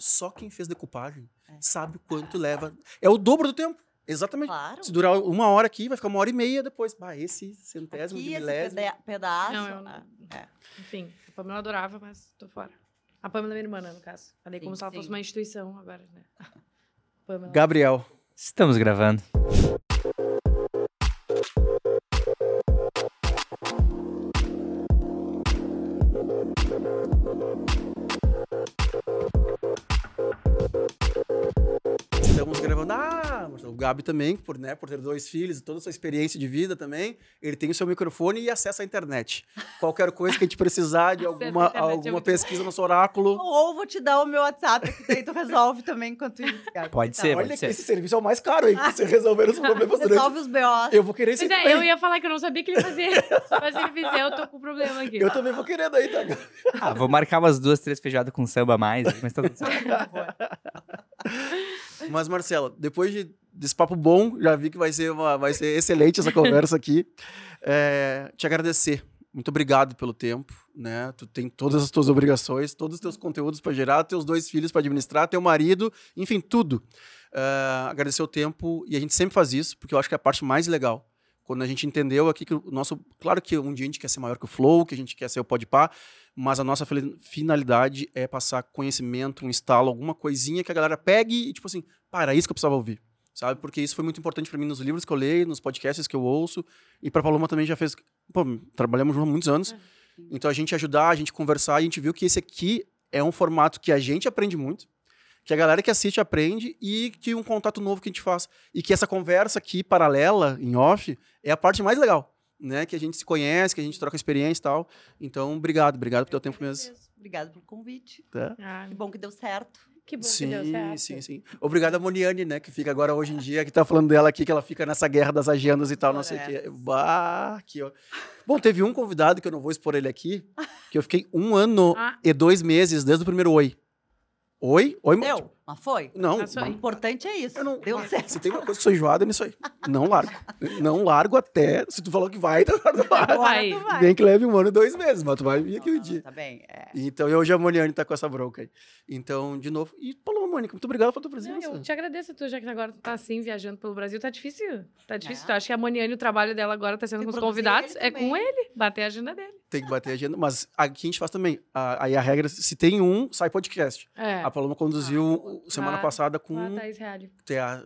Só quem fez decupagem É. sabe quanto leva. É o dobro do tempo. Exatamente. Claro. Se durar uma hora aqui, vai ficar uma hora e meia depois. Bah, esse centésimo Aqui, de esse milésimo. peda- pedaço. Não, eu não- ah, é. Enfim, a Pamela adorava, mas tô fora. A Pamela é minha irmã, né, no caso. Falei como Sim, se ela fosse uma instituição agora, né? Pamela. Gabriel. Estamos gravando. Estamos gravando. Ah, mas o Gabi também, por, né, por ter dois filhos e toda a sua experiência de vida também, ele tem o seu microfone e acesso à internet. Qualquer coisa que a gente precisar de alguma, é alguma muito pesquisa no nosso oráculo. Ou vou te dar o meu WhatsApp, que daí tu resolve também enquanto isso. Gabi. Pode Tá. ser, Olha pode que ser. esse serviço é o mais caro, hein? Você resolver os problemas durante. Resolve os BOs. Eu vou querer esse é, eu ia falar que eu não sabia que ele fazia. Mas se ele fizer, eu tô com problema aqui. Eu também vou querendo aí, tá? Ah, vou marcar umas duas, três feijoadas com samba a mais, mas tá tudo certo. Mas, Marcela, depois de, desse papo bom, já vi que vai ser, uma, vai ser excelente essa conversa aqui. É, te agradecer. Muito obrigado pelo tempo, né? Tu tem todas as tuas obrigações, todos os teus conteúdos para gerar, teus dois filhos para administrar, teu marido, enfim, tudo. É, agradecer o tempo e a gente sempre faz isso, porque eu acho que é a parte mais legal. Quando a gente entendeu aqui que o nosso. Claro que um dia a gente quer ser maior que o Flow, que a gente quer ser o Podpah, mas a nossa finalidade é passar conhecimento, um estalo, alguma coisinha que a galera pegue e, tipo assim, para, é isso que eu precisava ouvir. Sabe? Porque isso foi muito importante para mim nos livros que eu leio, nos podcasts que eu ouço. E para Paloma também já fez. Pô, trabalhamos juntos há muitos anos. Então a gente ajudar, a gente conversar, a gente viu que esse aqui é um formato que a gente aprende muito, que a galera que assiste aprende e que um contato novo que a gente faz. E que essa conversa aqui, paralela, em off, é a parte mais legal. Né? Que a gente se conhece, que a gente troca experiência e tal. Então, obrigado, obrigado pelo teu tempo mesmo. Obrigado pelo convite. Tá? Ah, Que bom que deu certo. que bom Sim, que deu certo. sim, sim. Obrigado a Moniane, né? Que fica agora hoje em dia, que tá falando dela aqui, que ela fica nessa guerra das agendas e tal, não sei o quê. Floresta. Bah, aqui, ó. Bom, teve um convidado que eu não vou expor ele aqui, que eu fiquei um ano Ah. e dois meses desde o primeiro oi. Oi? Oi, Deu, mas foi. Não, Passou O aí. importante é isso. eu não. Deu certo. Se tem uma coisa que eu sou enjoado, é nisso aí. Não largo. Não largo até. Se tu falou que vai, tu vai. Vai. Tu vai. Nem que leve um ano e dois meses, mas tu vai vir aqui Não, um não, dia. Tá bem. É. Então, e hoje a Moniane tá com essa bronca aí. Então, de novo. E, Paloma, Mônica, muito obrigado pela tua Não, presença. eu te agradeço, tu, já que agora tu tá assim, viajando pelo Brasil, tá difícil. Tá difícil. É. Tu acha que a Moniane, o trabalho dela agora tá sendo Tem com os convidados? É com ele, bater a agenda dele. Tem que bater a agenda. Mas aqui a gente faz também. Aí a regra, se tem um, sai podcast. É. A Paloma conduziu semana Ah, passada com. Ah, Thaís Reale.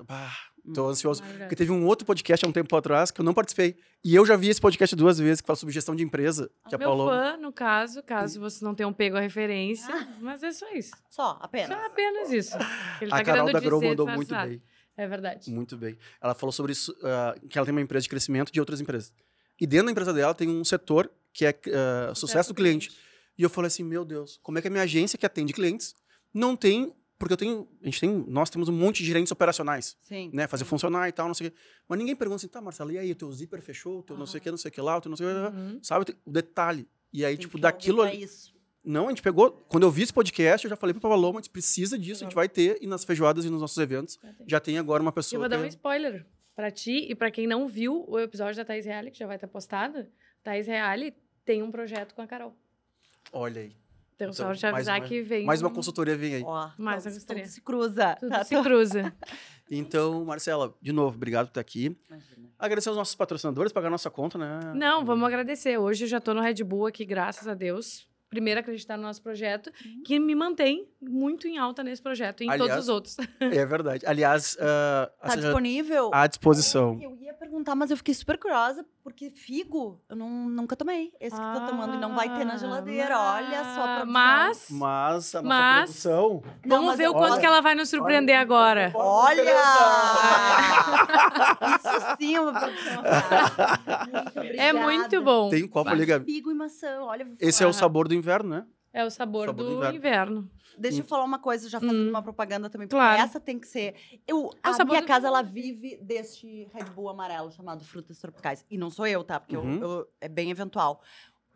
bah, tô ansioso. Maravilhoso. Porque teve um outro podcast há um tempo atrás que eu não participei. E eu já vi esse podcast duas vezes, que fala sobre gestão de empresa. Que a Meu Paloma. fã, no caso, caso vocês não tenham pego a referência, mas é só isso. Só, apenas. Só apenas isso. Ele A tá Carol da Grow mandou muito bem. É verdade. Muito bem. Ela falou sobre isso, ah, que ela tem uma empresa de crescimento de outras empresas. E dentro da empresa dela tem um setor que é ah, sucesso do cliente. E eu falei assim, meu Deus, como é que a minha agência que atende clientes não tem... Porque eu tenho, a gente tem, nós temos um monte de gerentes operacionais, Sim. né? Fazer funcionar e tal, não sei o quê. Mas ninguém pergunta assim, tá, Marcela, e aí, o teu zíper fechou, o teu não sei o quê, não sei o que lá, o teu não sei o que. Uhum. Sabe, o detalhe. E aí, Tem tipo, que daquilo... ali- pra isso. Não, a gente pegou... Quando eu vi esse podcast, eu já falei pro Paloma, a gente precisa disso, a gente vai ter, e nas feijoadas e nos nossos eventos, já tem agora uma Eu pessoa... vou dar um que- spoiler pra ti e pra quem não viu o episódio da Thaís Reale, que já vai estar postado. Thaís Reale tem um projeto com a Carol. Olha aí. Então, Então, só te mais avisar uma- que vem. Mais uma um- consultoria vem aí. Ó, Mais uma tudo se cruza. Tudo Tá se tudo- cruza. Então, Marcela, de novo, obrigado por estar aqui. Imagina. Agradecer aos nossos patrocinadores, pagar nossa conta, né? Não, vamos agradecer. Hoje eu já tô no Red Bull aqui, graças a Deus. Primeiro, acreditar no nosso projeto, que me mantém muito em alta nesse projeto e em todos Aliás, os outros. É verdade. Aliás, ah, Tá seja, disponível? à disposição. Eu ia perguntar, mas eu fiquei super curiosa, porque figo eu não, nunca tomei. Esse que eu tô tomando e não vai ter na Ah, geladeira. Olha só a produção. Mas, Mas a nossa Mas- produção... Não, vamos mas ver o quanto olha- que ela vai nos surpreender agora. Olha! Isso sim é uma produção. Muito É muito bom. Tem um copo ali, Gabi. Figo e maçã, olha. Esse é o sabor do inverno, né? É o sabor, Sabor do do, inverno. inverno. Deixa eu falar uma coisa, já fazendo Hum. uma propaganda também, porque Claro. essa tem que ser. Eu, É a sabor minha casa, ela vive deste Red Bull amarelo chamado Frutas Tropicais. E não sou eu, tá? Porque eu- Uhum. eu- é bem eventual.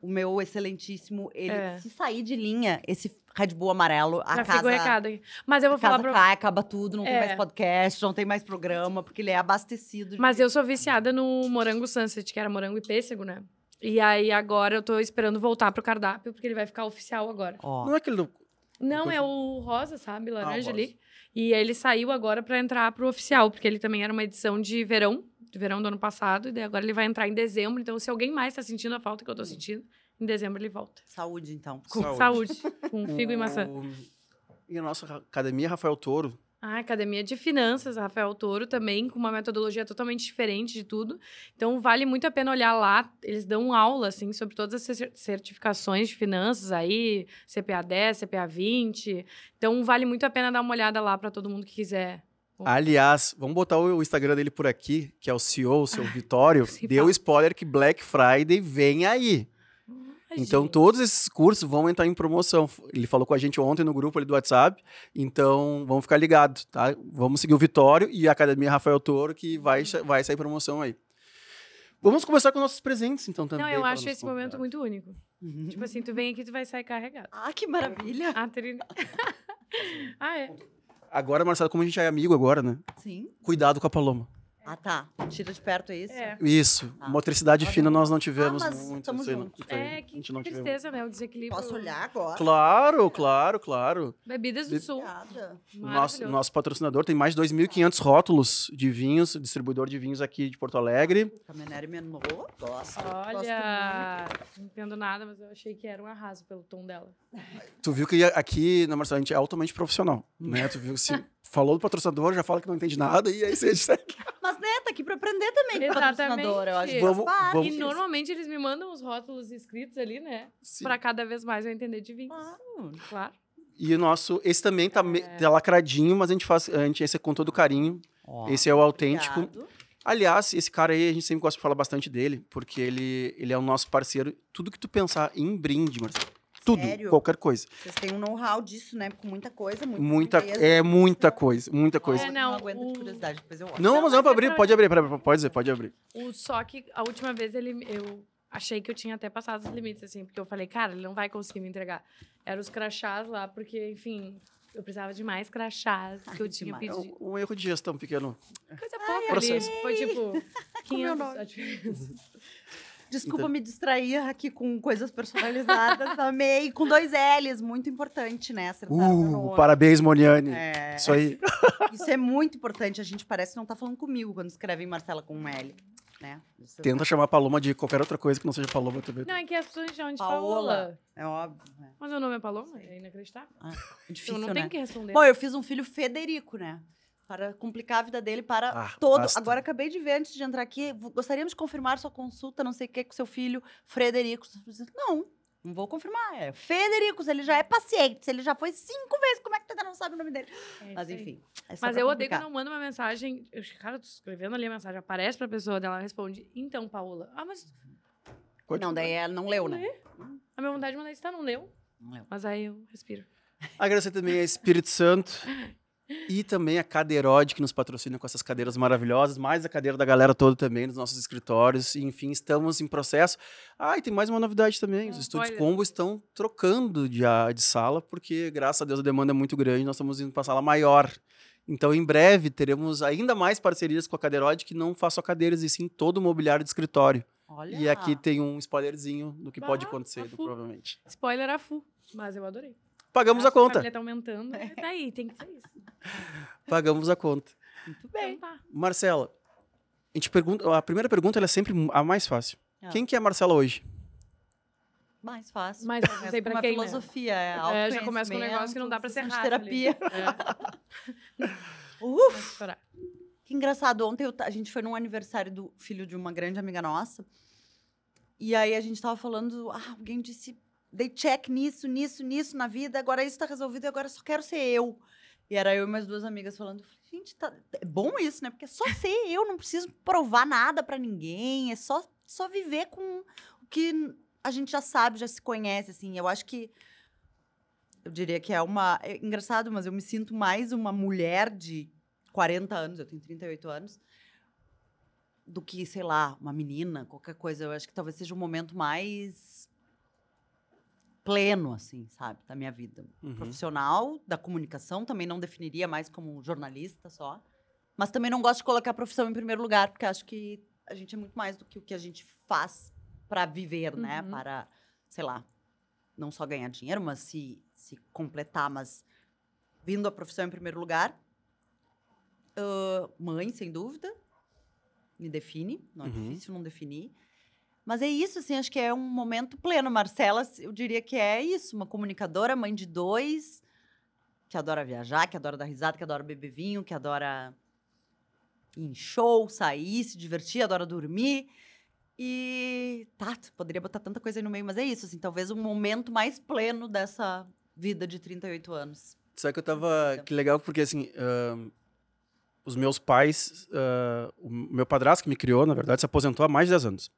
O meu excelentíssimo, ele, É. se sair de linha, esse Red Bull amarelo, a Já casa, fica o recado aqui. Mas eu vou a casa falar pra cai, acaba tudo, não tem É. mais podcast, não tem mais programa, porque ele é abastecido. de- Mas eu sou viciada no morango sunset, que era morango e pêssego, né? E aí agora eu tô esperando voltar pro cardápio, porque ele vai ficar oficial agora. Ó, Não é aquele do Não, é Continua. o rosa, sabe? Laranja rosa. ali. E ele saiu agora pra entrar pro oficial, porque ele também era uma edição de verão, de verão do ano passado, e daí agora ele vai entrar em dezembro. Então, se alguém mais tá sentindo a falta que eu tô sentindo, em dezembro ele volta. Saúde, então. Com Saúde. saúde, com figo e maçã. E a nossa academia Rafael Toro. A Academia de Finanças, Rafael Toro, também com uma metodologia totalmente diferente de tudo. Então, vale muito a pena olhar lá. Eles dão aula, assim, sobre todas as cer- certificações de finanças aí, CPA 10, CPA 20. Então, vale muito a pena dar uma olhada lá para todo mundo que quiser. Aliás, vamos botar o Instagram dele por aqui, que é o CEO, o seu Vitório. Deu spoiler que Black Friday vem aí. Então, Gente. todos esses cursos vão entrar em promoção. Ele falou com a gente ontem no grupo ali do WhatsApp. Então, vamos ficar ligados, tá? Vamos seguir o Vitório e a Academia Rafael Toro, que vai, sa- vai sair promoção aí. Vamos começar com nossos presentes, então, também. Não, eu acho esse momento muito único. Tipo assim, tu vem aqui, tu vai sair carregado. Ah, que maravilha. A trilha. ah, é. Agora, Marcelo, como a gente é amigo agora, né? Sim. Cuidado com a Paloma. Ah, tá. Tira de perto, é isso? É. Isso. Ah. Motricidade fina nós não tivemos Ah, mas muito. tamo isso aí não- É, a que gente não tivemos. tristeza, né? O desequilíbrio. Posso olhar agora? Claro, claro, claro. Bebidas do Be- Sul. Nosso, nosso patrocinador tem mais de 2.500 rótulos de vinhos, distribuidor de vinhos aqui de Porto Alegre. Caminhonete Menor, gosto. Olha, não entendo nada, mas eu achei que era um arraso pelo tom dela. Tu viu que aqui na Marcelo a gente é altamente profissional, né? Tu viu que se falou do patrocinador, já fala que não entende nada e aí você segue. Mas, né, tá aqui pra aprender também Exatamente. patrocinador. Eu acho Vamos- vamos- E normalmente eles me mandam os rótulos escritos ali, né? Sim. Pra cada vez mais eu entender de vinhos. Claro. Claro. E o nosso, esse também tá, É. tá lacradinho, mas a gente faz, a gente esse é com todo carinho. Esse é o autêntico. Obrigado. Aliás, esse cara aí, a gente sempre gosta de falar bastante dele, porque ele, ele é o nosso parceiro. Tudo que tu pensar em brinde, Marcelo. Tudo, Sério? qualquer coisa. Vocês têm um know-how disso, né? Com muita coisa, Muita, peso. é muita coisa, muita coisa. É, Não, não, não aguento de o- curiosidade, depois eu olho. Não, Não, mas não pra é abrir, pode abrir, pode dizer, pode abrir. O, só que a última vez ele, eu achei que eu tinha até passado os limites, assim, porque eu falei, cara, ele não vai conseguir me entregar. Eram os crachás lá, porque, enfim, eu precisava de mais crachás que eu tinha demais. Pedido. um, um erro de gestão pequeno. Coisa pouca ali. Foi tipo meu 500 nome. a diferença. Desculpa Então- me distrair aqui com coisas personalizadas. Amei. Com dois L's, muito importante, né? O Uh, parabéns, Moniane. É, Isso aí. isso é muito importante. A gente parece que não tá falando comigo quando escreve Marcela com um L. Né? Isso Tenta chamar a Paloma de qualquer outra coisa que não seja Paloma também. Não, é que as pessoas chamam de Paola. Paola. É óbvio. né? Mas meu nome é Paloma, é inacreditável. É Eu difícil, não né? tenho que responder. Bom, eu fiz um filho Federico, né? Para complicar a vida dele para Ah, todo. basta. Agora acabei de ver antes de entrar aqui. Gostaríamos de confirmar sua consulta, não sei o que, com seu filho Frederico. Não, não vou confirmar. É Federico, se ele já é paciente, se ele já foi cinco vezes, como é que tu ainda não sabe o nome dele? É Mas enfim. é Mas eu odeio complicar. quando eu mando uma mensagem. Eu, cara, tô escrevendo ali a mensagem, aparece pra pessoa dela, ela responde. Então, Paola. Ah, mas Pode- Não, daí ela não leu, né? a minha vontade de mandar isso tá, não leu. Não leu. Mas aí eu respiro. Agradecer também a Espírito Santo e também a Cadeirode, que nos patrocina com essas cadeiras maravilhosas, mais a cadeira da galera toda também, nos nossos escritórios. E, enfim, estamos em processo. Ah, e tem mais uma novidade também. Os Ah, estúdios olha. Combo estão trocando de, a- de sala, porque, graças a Deus, a demanda é muito grande. Nós estamos indo para sala maior. Então, em breve, teremos ainda mais parcerias com a Cadeirode, que não faz só cadeiras, e sim todo o mobiliário de escritório. Olha. E aqui tem um spoilerzinho do que pode Ah, acontecer, a provavelmente. Spoiler a full. Mas eu adorei. Pagamos a Acho que conta. família tá aumentando. Daí, tem que ser isso. Pagamos a conta. Muito bem. Então tá. Marcela, a, gente pergunta, a primeira pergunta ela é sempre a mais fácil. Ah. Quem que é a Marcela hoje? Mais fácil. Mas eu não sei pra uma quem, né? filosofia, é, É, já começa com um negócio que não dá pra ser rápido. terapia. É. Uf! Que engraçado, ontem eu a gente foi num aniversário do filho de uma grande amiga nossa. E aí a gente tava falando, ah, alguém disse, dei check nisso, nisso, nisso na vida, agora isso tá resolvido e agora eu só quero ser eu. E era eu e minhas duas amigas falando, gente, tá, é bom isso, né? Porque é só ser eu, não preciso provar nada pra ninguém, é só, só viver com o que a gente já sabe, já se conhece, assim. Eu acho que eu diria que é uma. É engraçado, mas eu me sinto mais uma mulher de 40 anos, eu tenho 38 anos, do que, sei lá, uma menina, qualquer coisa. Eu acho que talvez seja um momento mais pleno, assim, sabe, da minha vida. Uhum. Profissional, da comunicação, também não definiria mais como jornalista só. Mas também não gosto de colocar a profissão em primeiro lugar, porque acho que a gente é muito mais do que o que a gente faz para viver, né? Uhum. Para, sei lá, não só ganhar dinheiro, mas se, se completar, mas vindo a profissão em primeiro lugar. Ah, mãe, sem dúvida. Me define. Não é Uhum. difícil não definir. Mas é isso, assim, acho que é um momento pleno. Marcela, eu diria que é isso, uma comunicadora, mãe de dois, que adora viajar, que adora dar risada, que adora beber vinho, que adora ir em show, sair, se divertir, adora dormir. E tá, poderia botar tanta coisa aí no meio, mas é isso, assim, talvez um momento mais pleno dessa vida de 38 anos. Sabe que eu tava. Que legal, porque assim. ahn, os meus pais. ah, o meu padrasto que me criou, na verdade, se aposentou há mais de 10 anos.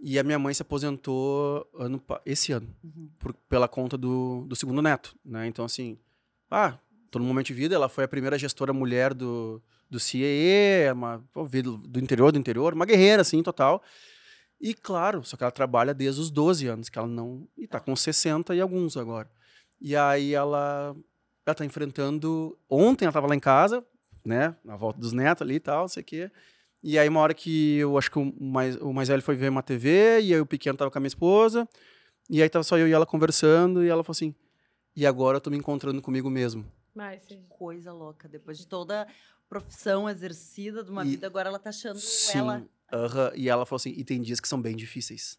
E a minha mãe se aposentou ano, esse ano, Uhum. por- pela conta do, do segundo neto, né? Então, assim, ah, tô no momento de vida, ela foi a primeira gestora mulher do, do CIE, uma, veio do, do interior do interior, uma guerreira, assim, total. E, claro, só que ela trabalha desde os 12 anos, que ela não... E tá com 60 e alguns agora. E aí ela, ela tá enfrentando... Ontem ela tava lá em casa, né? Na volta dos netos ali e tal, não sei o quê. E aí, uma hora que eu acho que o mais, o mais velho foi ver uma TV, e aí o pequeno tava com a minha esposa, e aí tava só eu e ela conversando, e ela falou assim: e agora eu tô me encontrando comigo mesmo. Vai, sim. Coisa louca. Depois de toda a profissão exercida de uma E- vida, agora ela tá achando Sim. ela. aham. E ela falou assim: e tem dias que são bem difíceis.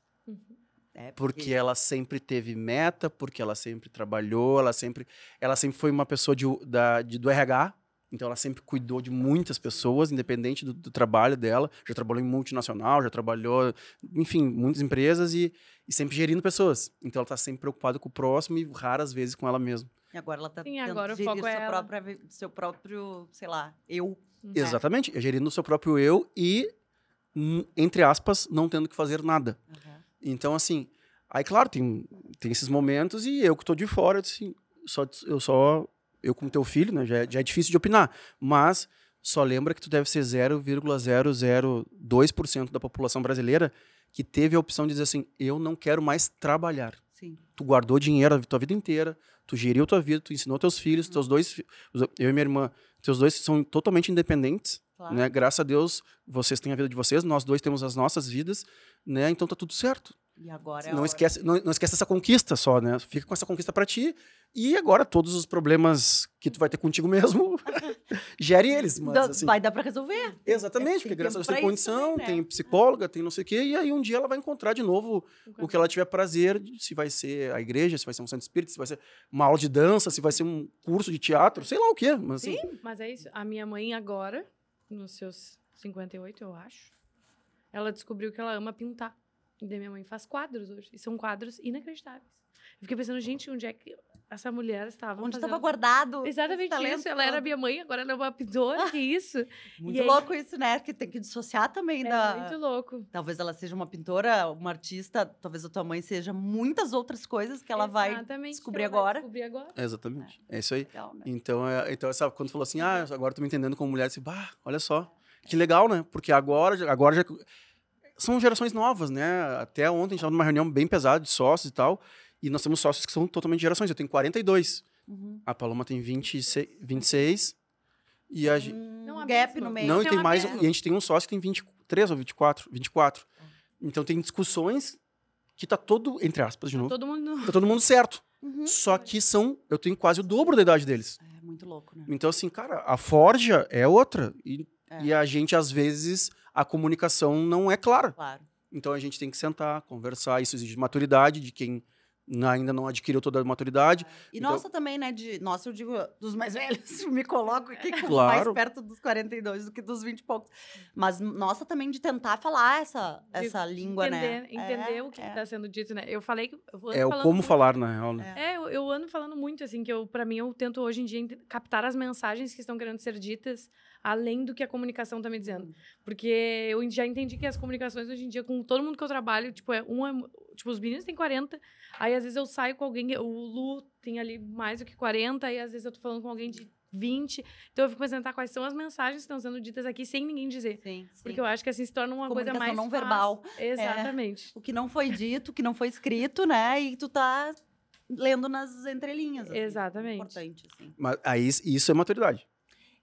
É, Porque ela sempre teve meta, porque ela sempre trabalhou, ela sempre, ela sempre foi uma pessoa de, da, de- do RH, então ela sempre cuidou de muitas pessoas, independente do, do trabalho dela. Já trabalhou em multinacional, já trabalhou, enfim, muitas empresas e, e sempre gerindo pessoas. Então ela está sempre preocupada com o próximo e raras vezes com ela mesma. E agora ela tá Sim, tentando agora o gerir foco é própria, vi- seu próprio, sei lá, eu. É. Exatamente, é gerindo o seu próprio eu e, entre aspas, não tendo que fazer nada. Então, assim, aí, claro, tem, tem esses momentos e eu que tô de fora, assim, só, eu só, eu como teu filho, né, já é, já é difícil de opinar, mas só lembra que tu deve ser 0,002% da população brasileira que teve a opção de dizer assim, eu não quero mais trabalhar. Sim. Tu guardou dinheiro a tua vida inteira, tu geriu tua vida, tu ensinou teus filhos, teus dois, eu e minha irmã, teus dois são totalmente independentes, Claro. né? Graças a Deus, vocês têm a vida de vocês, nós dois temos as nossas vidas, né? Então tá tudo certo. E agora é não esquece, não, não esquece essa conquista só, né? Fica com essa conquista pra ti e agora todos os problemas que tu vai ter contigo mesmo, gere eles, mas assim, Vai dar pra resolver. exatamente, tem porque graças a Deus tem condição, também, né? tem psicóloga, tem não sei o quê, e aí um dia ela vai encontrar de novo o que ela tiver prazer, se vai ser a igreja, se vai ser um centro espírita, se vai ser uma aula de dança, se vai ser um curso de teatro, sei lá o quê, mas assim, Mas é isso. A minha mãe agora, nos seus 58, eu acho, ela descobriu que ela ama pintar. E minha mãe faz quadros hoje. E são quadros inacreditáveis. Eu fiquei pensando, gente, onde é que essa mulher estava Onde fazendo... estava guardado. Exatamente isso. Ela era minha mãe, agora ela é uma pintora, que isso? Muito E aí- louco isso, né? Que tem que dissociar também É da. muito louco. Talvez ela seja uma pintora, uma artista, talvez a tua mãe seja muitas outras coisas que ela vai Exatamente, que descobrir ela vai agora. descobrir agora. é exatamente, é isso aí. Legal, né? Então, é, então essa, quando falou assim, ah, agora tô me entendendo como mulher, assim, bah, olha só, que legal, né? Porque agora, agora já são gerações novas, né? Até ontem a gente estava numa reunião bem pesada de sócios e tal, e nós temos sócios que são totalmente gerações. Eu tenho 42, Uhum. a Paloma tem 26, 26 e a gente... Um Não, a gap no meio. Não, e é tem uma mais, e a gente tem um sócio que tem 23 ou 24, 24. Então tem discussões que tá todo, entre aspas, de novo, Todo mundo... tá todo mundo certo. Uhum. Só que são, eu tenho quase o dobro da idade deles. É muito louco, né? Então, assim, cara, a forja é outra. E, É. e a gente, às vezes, a comunicação não é clara. Claro. Então a gente tem que sentar, conversar. Isso exige maturidade de quem ainda não adquiriu toda a maturidade. E Então- nossa também, né? De, nossa, eu digo dos mais velhos, me coloco aqui como Claro. mais perto dos 42 do que dos 20 e poucos. Mas nossa também de tentar falar essa, de essa língua, entender, né? Entender É, o que é. está sendo dito, né? Eu falei que... Eu É o falando como muito- falar, na real. Né? É. É, eu, eu ando falando muito, assim, que eu, para mim, eu tento hoje em dia captar as mensagens que estão querendo ser ditas, além do que a comunicação tá me dizendo. Hum. Porque eu já entendi que as comunicações hoje em dia, com todo mundo que eu trabalho, tipo, é um é, tipo, os meninos têm 40, aí às vezes eu saio com alguém, o Lu tem ali mais do que 40, aí às vezes eu tô falando com alguém de 20. Então eu fico pensando, tá, quais são as mensagens que estão sendo ditas aqui sem ninguém dizer. Sim, sim. Porque eu acho que assim se torna uma coisa Comunicação mais não verbal. fácil. Exatamente. O que não foi dito, o que não foi escrito, né? E tu tá lendo nas entrelinhas. assim. Exatamente. Importante, assim. Mas aí isso é maturidade.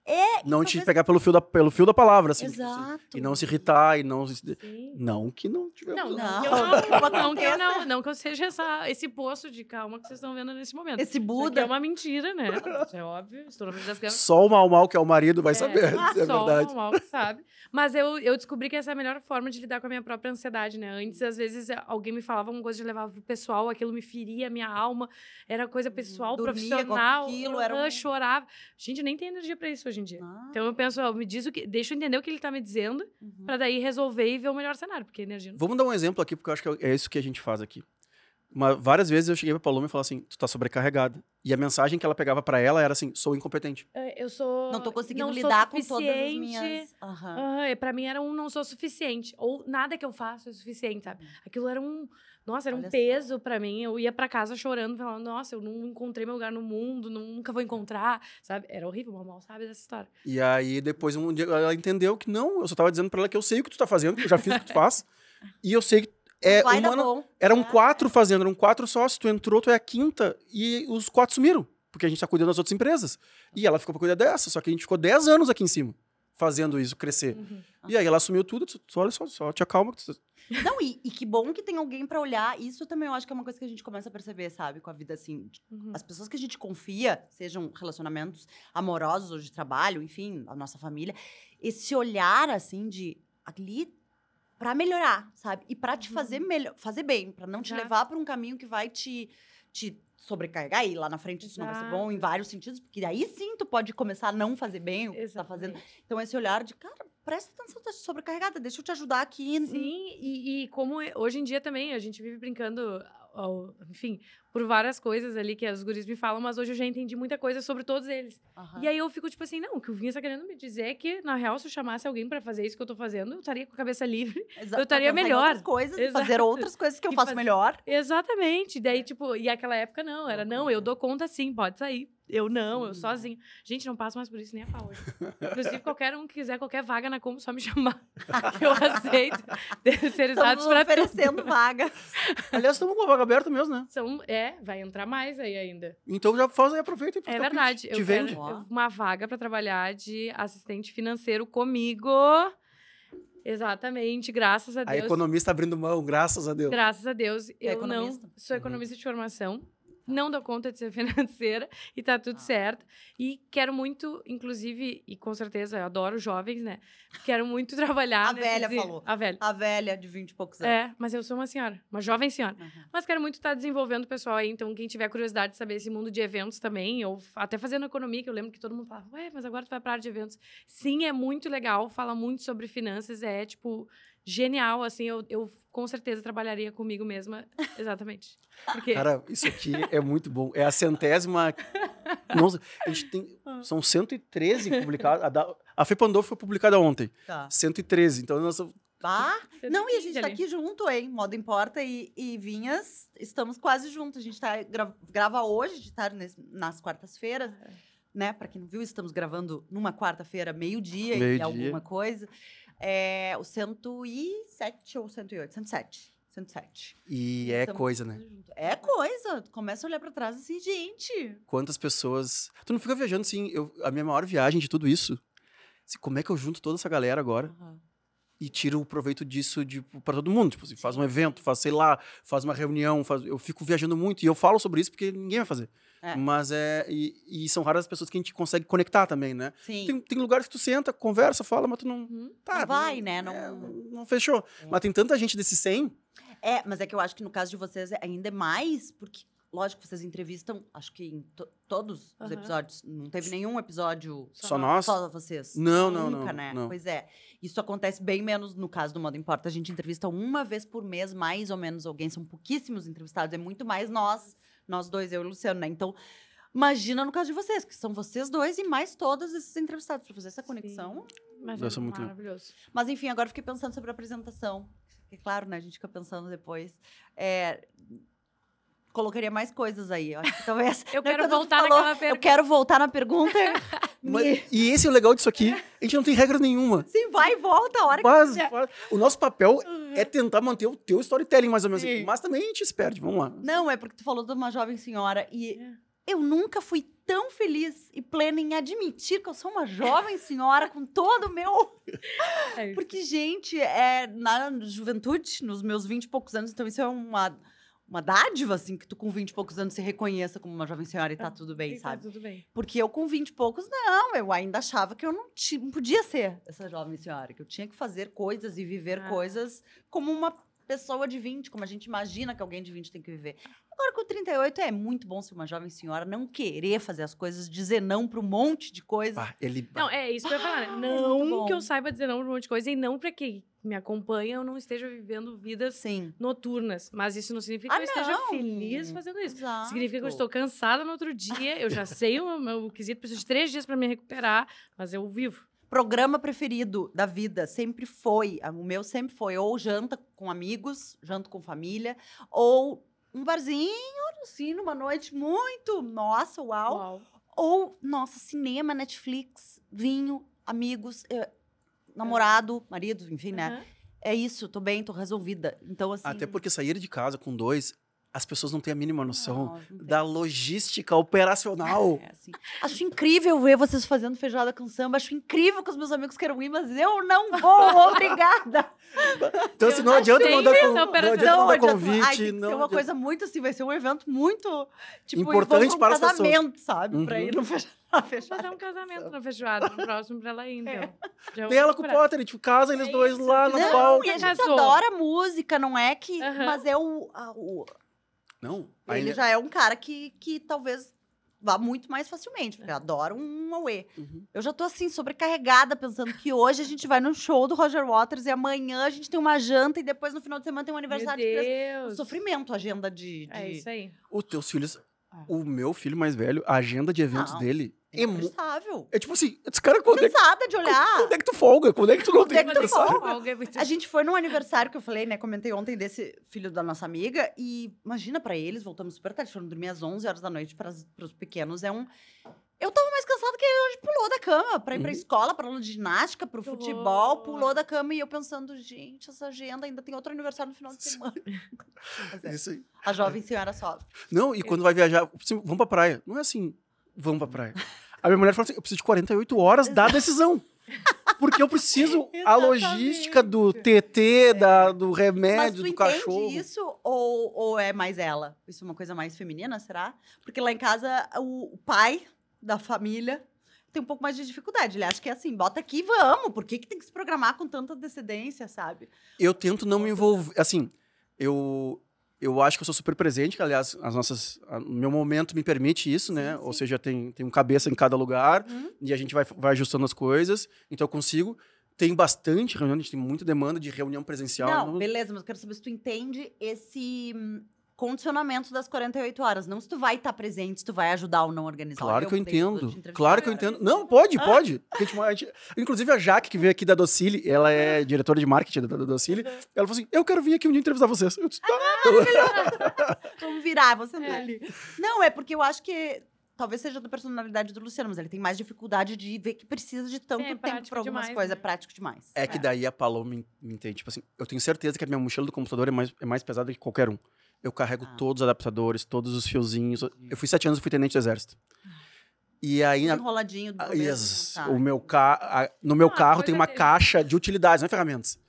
É, e Não te talvez- pegar pelo fio da, pelo fio da palavra, assim. tipo assim, Exato. e não se irritar, e não. se-. Não que não tivemos. Não, Não. não, que eu não, não, que eu não, não que eu seja essa, esse poço de calma que vocês estão vendo nesse momento. Esse Buda. é uma mentira, né? Isso é óbvio. Estou na frente das câmeras. Só o mal mal que é o marido vai É, saber, é só verdade. o mal que sabe. Mas eu, eu descobri que essa é a melhor forma de lidar com a minha própria ansiedade, né? Antes, às vezes, alguém me falava alguma coisa de levar pro pessoal, aquilo me feria a minha alma. Era coisa pessoal, Dormia com profissional. aquilo, era aham, um- chorava. Gente, eu nem tenho energia pra isso hoje em dia. Ah, Então eu penso, ó, me diz o que. Deixa eu entender o que ele tá me dizendo, uhum. pra daí resolver e ver o melhor cenário, porque energia não. Vamos dar um exemplo aqui, porque eu acho que é isso que a gente faz aqui. Uma- várias vezes eu cheguei pra Paloma e falava assim: tu tá sobrecarregada. E a mensagem que ela pegava pra ela era assim: sou incompetente. É, Eu sou. Não tô conseguindo não lidar com todas as minhas. Aham, e pra mim era um não sou suficiente. Ou nada que eu faço é suficiente, sabe? Aquilo era um. Nossa, era Olha um peso pra mim. Eu ia pra casa chorando, falando, nossa, eu não encontrei meu lugar no mundo, nunca vou encontrar, sabe? Era horrível, o mal sabe dessa história. E aí depois um dia ela entendeu que não, eu só tava dizendo pra ela que eu sei o que tu tá fazendo, que eu já fiz o que tu faz. e eu sei que é Vai dar humana. bom. Eram É. quatro fazendo, eram quatro sócios. Tu entrou, tu é a quinta. E os quatro sumiram. Porque a gente tá cuidando das outras empresas. E ela ficou pra cuidar dessa. Só que a gente ficou 10 anos aqui em cima, fazendo isso crescer. Uhum. E aí ela assumiu tudo. disse, Olha só, só te acalma. Não, e, e que bom que tem alguém pra olhar. Isso também eu acho que é uma coisa que a gente começa a perceber, sabe? Com a vida assim. Uhum. As pessoas que a gente confia, sejam relacionamentos amorosos ou de trabalho, enfim, a nossa família, esse olhar assim de ali pra melhorar, sabe? E pra te Uhum. fazer melhor, fazer bem, pra não te Exato. levar pra um caminho que vai te te sobrecarregar e lá na frente isso não vai ser bom em Exato. vários sentidos, porque daí sim tu pode começar a não fazer bem o que tu tá fazendo. Então esse olhar de, cara, presta atenção, tá sobrecarregada, deixa eu te ajudar aqui. Sim, e, e como é- hoje em dia também a gente vive brincando, enfim, por várias coisas ali que os guris me falam, mas hoje eu já entendi muita coisa sobre todos eles. Aham. E aí eu fico tipo assim, não, o que o Vinha está querendo me dizer é que, na real, se eu chamasse alguém pra fazer isso que eu tô fazendo, eu estaria com a cabeça livre. Exa- eu estaria melhor. outras coisas, Exato. fazer outras coisas que eu E faço fazer- melhor. Exatamente. Daí, tipo, e aquela época não, era, não, eu dou conta sim, pode sair. Eu não, eu sozinho. Gente, não passo mais por isso nem a pau hoje. Inclusive, qualquer um que quiser qualquer vaga na Como, só me chamar. que eu aceito. Terceirizados tudo. oferecendo vaga. Aliás, estamos com a vaga aberta mesmo, né? São, é, vai entrar mais aí ainda. Então já faz aí, aproveita e faz É verdade. pitch. Eu Te quero vende. Ó. uma vaga pra trabalhar de assistente financeiro comigo. Exatamente, graças a A Deus. economista abrindo mão, graças a Deus. Graças a Deus, eu economista? não sou economista de formação. Não dou conta de ser financeira e tá tudo Ah. certo. E quero muito, inclusive, e com certeza eu adoro jovens, né? Quero muito trabalhar. A velha falou. A velha. A velha de 20 e poucos anos. É, mas eu sou uma senhora, uma jovem senhora. Aham. Mas quero muito estar desenvolvendo o pessoal aí. Então, quem tiver curiosidade de saber esse mundo de eventos também, ou até fazendo economia, que eu lembro que todo mundo falava, ué, mas agora tu vai pra área de eventos. Sim, é muito legal, fala muito sobre finanças, é, tipo, genial, assim, eu, eu com certeza trabalharia comigo mesma, exatamente. Porque, Cara, isso aqui é muito bom. É a centésima. Nossa, a gente tem. Ah. São 113 publicados. A, da, a foi publicada ontem. Tá. 113. Então, nós, Ah, não, e a 115 gente tá ali. aqui junto, hein? Moda Importa e, e Vinhas, estamos quase juntos. A gente tá, gra- grava hoje, de tarde, nesse- nas quartas-feiras, né? Pra quem não viu, estamos gravando numa quarta-feira, meio-dia e Meio-dia. alguma coisa. É o 107 ou 108? 107. 107. e é Estamos coisa, né? junto. É coisa. Tu começa a olhar pra trás assim, gente. Quantas pessoas. Tu não fica viajando assim. Eu, a minha maior viagem de tudo isso. assim, como é que eu junto toda essa galera agora e tiro o proveito disso de, pra todo mundo? Tipo assim, faz um evento, faz, sei lá, faz uma reunião. Faz, eu fico viajando muito e eu falo sobre isso porque ninguém vai fazer. É. Mas é. E, e são raras as pessoas que a gente consegue conectar também, né? Sim. Tem, tem lugares que tu senta, conversa, fala, mas tu não. Uhum. Tá, Não vai, né? é, Não- não fechou. É. Mas tem tanta gente desses 100. É, mas é que eu acho que no caso de vocês é ainda é mais, porque, lógico, vocês entrevistam, acho que em to- todos os episódios. Não teve nenhum episódio Só nós? só vocês. Não, não, Nunca, não, né? não. Pois é. Isso acontece bem menos no caso do Modo Importa. A gente entrevista uma vez por mês, mais ou menos alguém. São pouquíssimos entrevistados. É muito mais nós, nós dois, eu e o Luciano, né? Então, imagina no caso de vocês, que são vocês dois e mais todos esses entrevistados para fazer essa conexão. Mas Deve é muito legal. maravilhoso. Mas enfim, agora eu fiquei pensando sobre a apresentação. É claro, né? A gente fica pensando depois. É, Colocaria mais coisas aí. Eu acho que talvez. Eu Não, quero tu voltar falou, naquela Eu pergunta. quero voltar na pergunta. Mas- e esse é o legal disso aqui. A gente não tem regra nenhuma. Sim, vai e volta a hora que Faz, quiser. faz. O nosso papel é tentar manter o teu storytelling, mais ou menos. Sim. Mas também a gente se perde. Vamos lá. Não, é porque tu falou de uma jovem senhora e É. eu nunca fui tão feliz e plena em admitir que eu sou uma jovem senhora com todo o meu. É. Porque, gente, é, na juventude, nos meus 20 e poucos anos, então isso é uma, uma dádiva, assim, que tu com 20 e poucos anos se reconheça como uma jovem senhora e tá tudo bem, E tá sabe? tudo bem. Porque eu, com 20 e poucos, não, eu ainda achava que eu não, não podia ser essa jovem senhora, que eu tinha que fazer coisas e viver Ah. coisas como uma pessoa de 20, como a gente imagina que alguém de 20 tem que viver. Agora, com 38, é muito bom ser uma jovem senhora, não querer fazer as coisas, dizer não para um monte de coisa. Pá, ele. Não, é isso que eu ia falar. né? Ah, é Não que eu saiba dizer não pra um monte de coisa e não pra quem me acompanha eu não esteja vivendo vidas Sim. noturnas. Mas isso não significa Ah, que eu esteja não. feliz fazendo isso. Exato. Significa que eu estou cansada no outro dia, eu já sei o meu quesito, preciso de três dias pra me recuperar, mas eu vivo. Programa preferido da vida sempre foi, o meu sempre foi, ou janta com amigos, janta com família, ou um barzinho, assim, numa noite muito, nossa, uau. Uau. Ou, nossa, cinema, Netflix, vinho, amigos, eh, namorado, marido, enfim, né? É isso, tô bem, tô resolvida. Então, assim. Até porque sair de casa com dois, as pessoas não têm a mínima noção não da logística operacional. É, assim. Acho incrível ver vocês fazendo feijoada com samba. Acho incrível que os meus amigos queiram ir, mas eu não vou, obrigada. Então, assim, não adianta mandar, isso con- não adianta mandar adianta- convite. Ai, tem não ser uma adianta. coisa muito assim, vai ser um evento muito tipo, Importante um para as pessoas. casamento, sabe? Pra Uhum. ir no feijoada. fazer um casamento na feijoada, no próximo pra ela ir, então. Vou Tem ela com o. Potter, tipo, casa eles É dois lá no Não, palco. e a gente Casou. adora música, não é que. Aham. Mas é o. a- o- Não, ele ainda... já é um cara que, que talvez vá muito mais facilmente, porque adora um Aue. Uhum. Eu já tô assim, sobrecarregada, pensando que hoje a gente vai no show do Roger Waters e amanhã a gente tem uma janta e depois no final de semana tem um Meu aniversário de criança. Deus. Sofrimento, a agenda de. de... É isso aí. Os teus filhos... Ah. O meu filho mais velho, a agenda de eventos Não. dele é, Inacreditável. é tipo assim, esse cara, quando é, que- Cansada de olhar. quando é que tu folga? Quando é que tu não Quando tem é que tu aniversário? folga? Algo é muito- A gente foi num aniversário que eu falei, né? Comentei ontem desse filho da nossa amiga. E imagina pra eles, voltamos super tarde, foram dormir às 11 horas da noite para os pequenos. É um. Eu tava mais cansada que ele hoje pulou da cama pra ir pra Uhum. escola, pra aula de ginástica, pro Que futebol, horror. pulou da cama e eu pensando, gente, essa agenda ainda tem outro aniversário no final de semana. Mas é, Isso aí. a jovem senhora sofre. Não, e quando vai viajar, vamos pra praia. Não é assim, vamos pra praia. A minha mulher fala assim, eu preciso de 48 horas da decisão. Porque eu preciso a logística do TT, da, do Mas remédio, tu do entende cachorro. isso ou, ou é mais ela? Isso é uma coisa mais feminina, será? Porque lá em casa, o, o pai da família tem um pouco mais de dificuldade. Ele acha que é assim, bota aqui e vamos. Por que, que tem que se programar com tanta antecedência, sabe? Eu tento não me envolver. Assim, eu, eu acho que eu sou super presente, que, aliás, as nossas. a- O meu momento me permite isso, né? Sim, Ou sim. seja, tem, tem um cabeça em cada lugar Hum? e a gente vai, vai ajustando as coisas. Então eu consigo. Tem bastante reunião, a gente tem muita demanda de reunião presencial. Não, beleza, mas eu quero saber se tu entende esse hum, condicionamento das 48 horas. Não se tu vai estar presente, se tu vai ajudar ou não organizar. Claro que eu mudei tudo, entendo. Claro que eu entendo. Não, pode, pode. Porque, tipo, a gente- inclusive a Jaque, que veio aqui da Docile, ela é diretora de marketing da, da Docile, ela falou assim: Eu quero vir aqui um dia entrevistar vocês. Eu disse, tá. Vamos virar, você É. ali. Não, é porque eu acho que talvez seja da personalidade do Luciano, mas ele tem mais dificuldade de ver que precisa de tanto É, tempo para algumas demais, coisas. né? É prático demais. É que daí a Paloma me, me entende. Tipo assim, eu tenho certeza que a minha mochila do computador é mais, é mais pesada que qualquer um. Eu carrego Ah. todos os adaptadores, todos os fiozinhos. Eu fui sete anos e fui tenente do exército. E aí, Enroladinho do Ah, yes, tá. o meu ca... no meu Ah, carro tem uma dele. caixa de utilidades, não é ferramentas.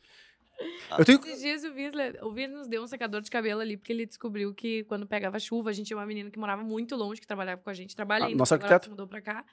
Eu tenho. Esses dias o Winsler, o nos deu um secador de cabelo ali, porque ele descobriu que quando pegava chuva, a gente tinha uma menina que morava muito longe, que trabalhava com a gente, trabalha Ah, ainda, nossa arquiteta. se mudou pra cá.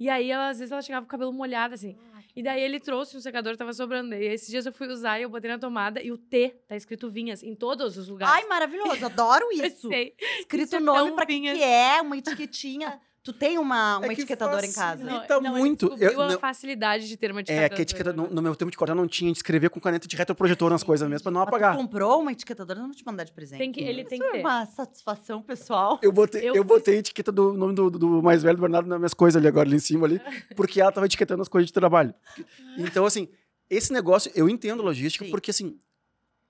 E aí, ela, às vezes, ela chegava com o cabelo molhado, assim. E daí ele trouxe um secador que tava sobrando. E esses dias eu fui usar e eu botei na tomada e o T tá escrito vinhas em todos os lugares. Ai, maravilhoso, adoro isso. Escrito Isso é nome pra vinhas. que é, uma etiquetinha. Tu tem uma, uma É que etiquetadora em casa? facilita. Facilita ele muito. Eu- a não- facilidade de ter uma É, etiquetadora. que a etiqueta, no, no meu tempo de cortar não tinha, a gente escrevia com caneta de retroprojetor nas coisas mesmo, pra não Mas tu apagar. comprou uma etiquetadora, eu não te mandar de presente. Tem que, ele tem Isso que é ter. uma satisfação pessoal. Eu botei, eu, Eu botei a etiqueta do nome do, do mais velho do Bernardo nas minhas coisas ali agora, ali em cima ali, porque ela tava etiquetando as coisas de trabalho. Então, assim, esse negócio, eu entendo a logística, Sim. porque assim,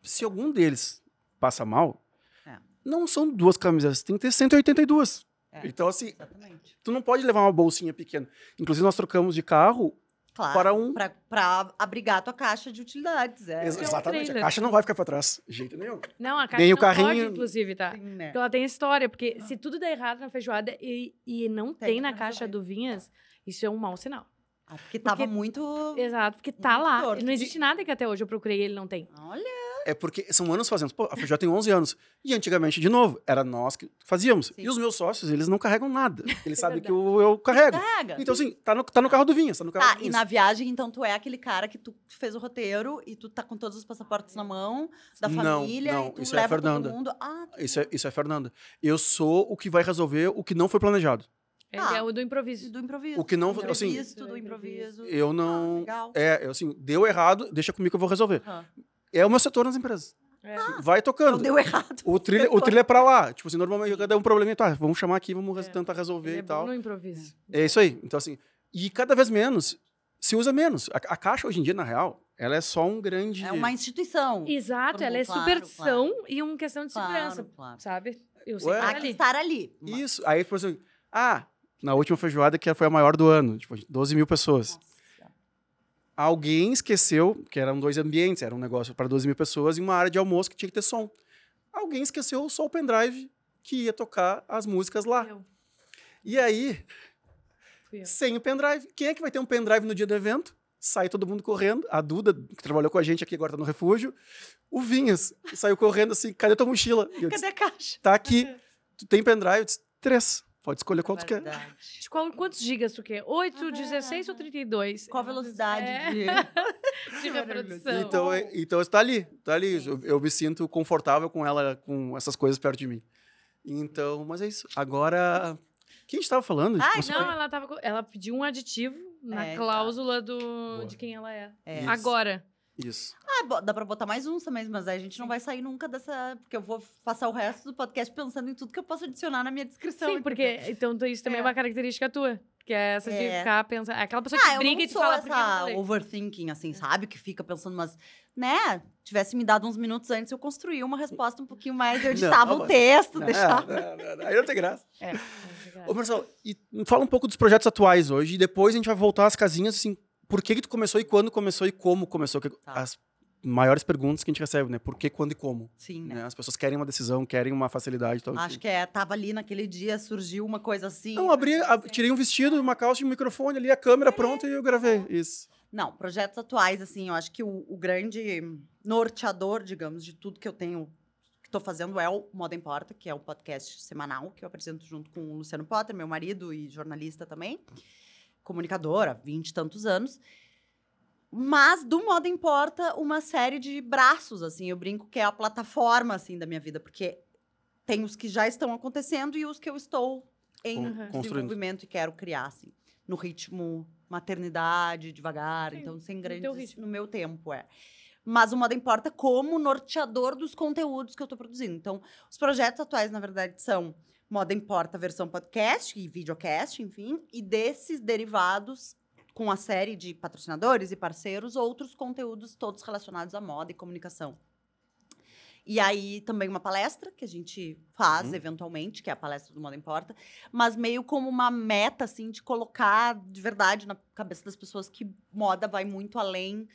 se algum deles passa mal, É. não são duas camisetas, tem que ter 182. É. Então, assim, Exatamente. tu não pode levar uma bolsinha pequena. Inclusive, nós trocamos de carro Claro, para um. Pra, pra abrigar a tua caixa de utilidades. É. Ex- um Exatamente. A trailer. caixa não vai ficar para trás, de jeito nenhum. Não, a caixa Nem o não pode, carrinho- inclusive, tá? Sim, né? Porque ela tem história, porque se tudo der errado na feijoada e, e não Tem tem, na caixa do Vinhas, isso é um mau sinal. Ah, porque tava Porque- muito. Exato, porque tá lá. torto. Não existe nada que até hoje eu procurei e ele não tem. Olha, É porque são anos fazendo. Pô, a Feijoada tem 11 anos. E antigamente, de novo, era nós que fazíamos. Sim. E os meus sócios, eles não carregam nada. Eles sabem verdade. que eu, eu carrego. pega. Então, assim, tá no, tá no carro do Vinhas, tá no carro Tá, do e na viagem, então, tu é aquele cara que tu fez o roteiro e tu tá com todos os passaportes na mão, da Não, família, não, e tu isso é a leva Fernanda. todo mundo. Ah, Isso é, isso é a Fernanda. Eu sou o que vai resolver o que não foi planejado. Ele Ah. é o do improviso. do improviso. O que não, do assim, do improviso. eu Ah, não. legal. É, eu, assim, deu errado, deixa comigo que eu vou resolver. Ah. É o meu setor nas empresas. É. Vai Não tocando. deu errado. O trilho, o trilho é pra lá. Tipo assim, normalmente cada um probleminha, tá, vamos chamar aqui, vamos É. tentar resolver Ele e é bom tal. no improviso. É isso aí. Então, assim, e cada vez menos se usa menos. A, a caixa, hoje em dia, na real, ela é só um grande. É uma instituição. Exato, ela é claro, superstição e uma questão de Claro, segurança, claro. sabe? Eu Ué? sei Há que estar ali. Isso. Aí, por exemplo, ah, na última feijoada, que foi a maior do ano, tipo, 12 mil pessoas. Nossa. Alguém esqueceu, que eram dois ambientes, era um negócio para 12 mil pessoas e uma área de almoço que tinha que ter som. Alguém esqueceu só o pendrive que ia tocar as músicas lá. Eu, E aí, sem o pendrive, quem é que vai ter um pendrive no dia do evento? Sai todo mundo correndo. A Duda, que trabalhou com a gente aqui, agora tá no refúgio. O Vinhas saiu correndo assim: cadê tua mochila? Disse, Cadê a caixa? tá aqui. Tu tem pendrive? Eu disse, três. Pode escolher qual tu quer. De qual- quantos gigas tu quer? 8, Ah, 16 ou 32? Qual a velocidade É. de... de reprodução. Então, é- então está ali, tá ali. Eu, eu me sinto confortável com ela, com essas coisas perto de mim. Então, mas é isso. Agora, quem a gente estava falando? Nossa, Não, ela, tava, ela pediu um aditivo na É, cláusula do, de quem ela é. É. Isso. Agora. Isso. Ah, dá pra botar mais uns também, mas aí a gente não vai sair nunca dessa... Porque eu vou passar o resto do podcast pensando em tudo que eu posso adicionar na minha descrição. Sim, porque então isso também é. É. uma característica tua. Que é essa de É. ficar pensando. É aquela pessoa que Ah, eu briga não e te fala que não essa falei?" overthinking, assim, sabe? Que fica pensando, mas, né? Tivesse me dado uns minutos antes, eu construía uma resposta um pouquinho mais, eu editava Não, o texto, Não, deixava... não, não, não, aí não tem graça. É, Ô, Marcelo, e fala um pouco dos projetos atuais hoje, e depois a gente vai voltar às casinhas, assim, por que que tu começou e quando começou e como começou? que- Tá. As maiores perguntas que a gente recebe, né? Por que, quando e como? Sim, né? né? As pessoas querem uma decisão, querem uma facilidade. Tal, Acho que é, tava ali naquele dia, surgiu uma coisa assim. Não, abri, ab- tirei um vestido, uma calça e um microfone ali, a câmera pronta e eu gravei. Isso. Não, projetos atuais, assim, eu acho que o, o grande norteador, digamos, de tudo que eu tenho, que estou fazendo é o Moda Importa, que é o podcast semanal que eu apresento junto com o Luciano Potter, meu marido e jornalista também, comunicador há 20 e tantos anos. Mas do Moda Importa, uma série de braços, assim, eu brinco que é a plataforma, assim, da minha vida, porque tem os que já estão acontecendo e os que eu estou em construindo. desenvolvimento e quero criar, assim, no ritmo maternidade, devagar, Sim, então sem no grandes, ritmo. no meu tempo, é. Mas o Moda Importa como norteador dos conteúdos que eu estou produzindo. Então, os projetos atuais, na verdade, são Moda Importa versão podcast e videocast, enfim, e desses derivados com a série de patrocinadores e parceiros, outros conteúdos todos relacionados à moda e comunicação. E aí também uma palestra que a gente faz Uhum. eventualmente, que é a palestra do Moda Importa, mas meio como uma meta assim de colocar de verdade na cabeça das pessoas que moda vai muito além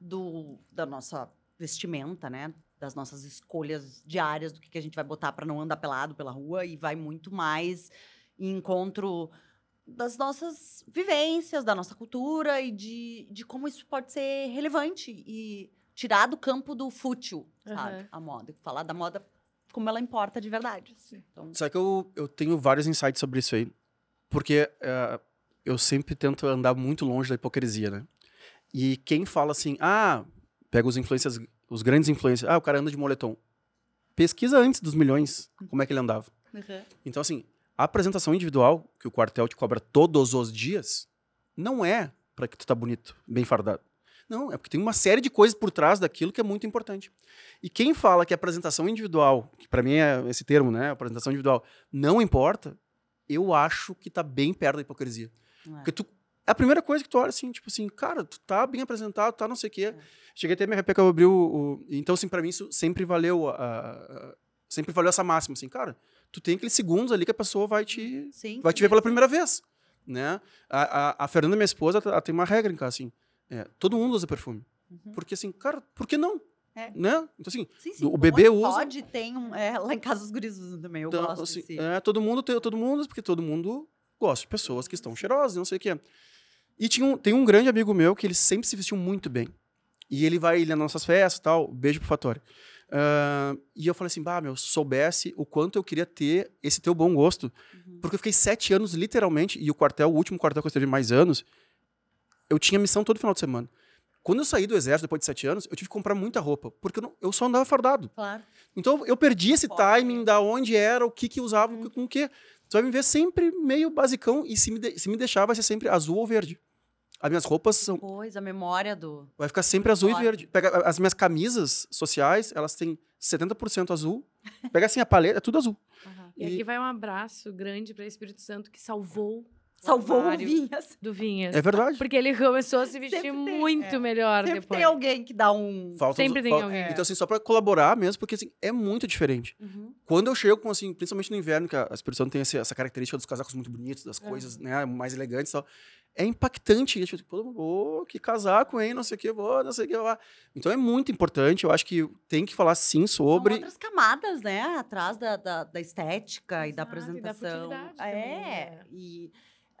do da nossa vestimenta, né? Das nossas escolhas diárias do que, que a gente vai botar para não andar pelado pela rua e vai muito mais em encontro das nossas vivências, da nossa cultura e de, de como isso pode ser relevante e tirar do campo do fútil, sabe? Aham. A moda. Falar da moda como ela importa de verdade. Então, Só que eu, eu tenho vários insights sobre isso aí. Porque eh, eu sempre tento andar muito longe da hipocrisia, né? E quem fala assim, ah, pega os influencers, os grandes influencers, ah, o cara anda de moletom. Pesquisa antes dos milhões como é que ele andava. Então, assim, a apresentação individual, que o quartel te cobra todos os dias, não é para que tu tá bonito, bem fardado. Não, é porque tem uma série de coisas por trás daquilo que é muito importante. E quem fala que a apresentação individual, que para mim é esse termo, né, apresentação individual, não importa, eu acho que tá bem perto da hipocrisia. É. Porque tu é a primeira coisa que tu olha assim, tipo assim, cara, tu tá bem apresentado, tá não sei o quê. Cheguei até a me que eu abri o, o- Então, assim, pra mim isso sempre valeu a, a- sempre valeu essa máxima, assim, cara, tu tem aqueles segundos ali que a pessoa vai te Sim. vai te ver pela primeira vez. né? A, a, Fernanda, minha esposa, ela tem uma regra em casa, assim. é, todo mundo usa perfume. Uhum. Porque, assim, cara, por que não? É. Né? Então, assim, Sim, sim. O bebê pode, usa. Pode, tem um. é, lá em casa os guris usam também. Eu então, gosto assim, é, todo mundo tem, todo mundo, porque todo mundo gosta de pessoas que estão cheirosas, não sei o quê. E tinha um, tem um grande amigo meu que ele sempre se vestiu muito bem. E ele vai ele nas nossas festas e tal. Beijo pro Fatório. Ah, e eu falei assim, bah, meu, soubesse o quanto eu queria ter esse teu bom gosto. Uhum. Porque eu fiquei sete anos, literalmente, e o quartel, o último quartel que eu estive mais anos, eu tinha missão todo final de semana. Quando eu saí do exército, depois de sete anos, eu tive que comprar muita roupa, porque eu, não- eu só andava fardado. Claro. Então eu perdi esse Pode. timing da onde era, o que que usava, Uhum. com o que. Você vai me ver sempre meio basicão, e se me, de- se me deixar, vai ser sempre azul ou verde. As minhas roupas são, Pois, a memória do. vai ficar sempre azul e Ótimo. verde. Pega as minhas camisas sociais, elas têm 70% azul. Pega assim a paleta, é tudo azul. E aqui vai um abraço grande para Espírito Santo que salvou Salvou o Vinhas. do Vinhas. É verdade. Porque ele começou a se vestir Sempre tem, muito é. melhor Sempre depois. tem alguém que dá um. Falta Sempre os- tem fal- alguém. Então, assim, só pra colaborar mesmo, porque assim, é muito diferente. Uhum. Quando eu chego com, assim, principalmente no inverno, que a Santo tem esse- essa característica dos casacos muito bonitos, das coisas, né, mais elegantes e tal. É impactante. E, tipo, "Ô, que casaco, hein, não sei o que, vou, não sei o que lá. Então é muito importante, eu acho que tem que falar sim sobre... São outras camadas, né? Atrás da, da, da estética e da Exato, e da apresentação. futilidade também, é. né? E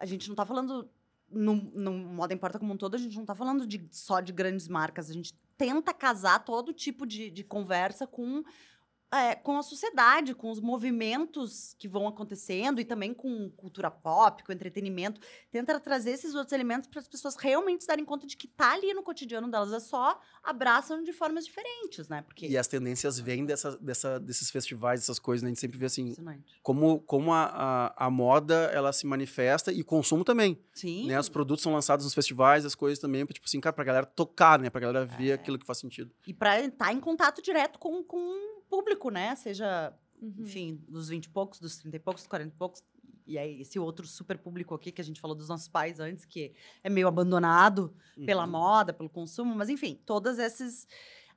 a gente não tá falando. No, no Moda Importa como um todo, a gente não tá falando de, só de grandes marcas. A gente tenta casar todo tipo de, de conversa com, é, com a sociedade, com os movimentos que vão acontecendo e também com cultura pop, com entretenimento. Tenta trazer esses outros elementos para as pessoas realmente se darem conta de que tá ali no cotidiano delas. É só abraçam de formas diferentes, né? Porque E as tendências vêm dessa, dessa, desses festivais, dessas coisas, né? A gente sempre vê assim, como, como a, a, a moda, ela se manifesta e o consumo também, Sim. né? Os produtos são lançados nos festivais, as coisas também, pra, tipo assim, cara, pra galera tocar, né? Pra galera ver É. aquilo que faz sentido. E para estar em contato direto com, com público, né? Seja, Uhum. enfim, dos 20 e poucos, dos 30 e poucos, dos 40 e poucos. E aí, esse outro super público aqui que a gente falou dos nossos pais antes, que é meio abandonado pela Uhum. moda, pelo consumo, mas enfim, todos esses.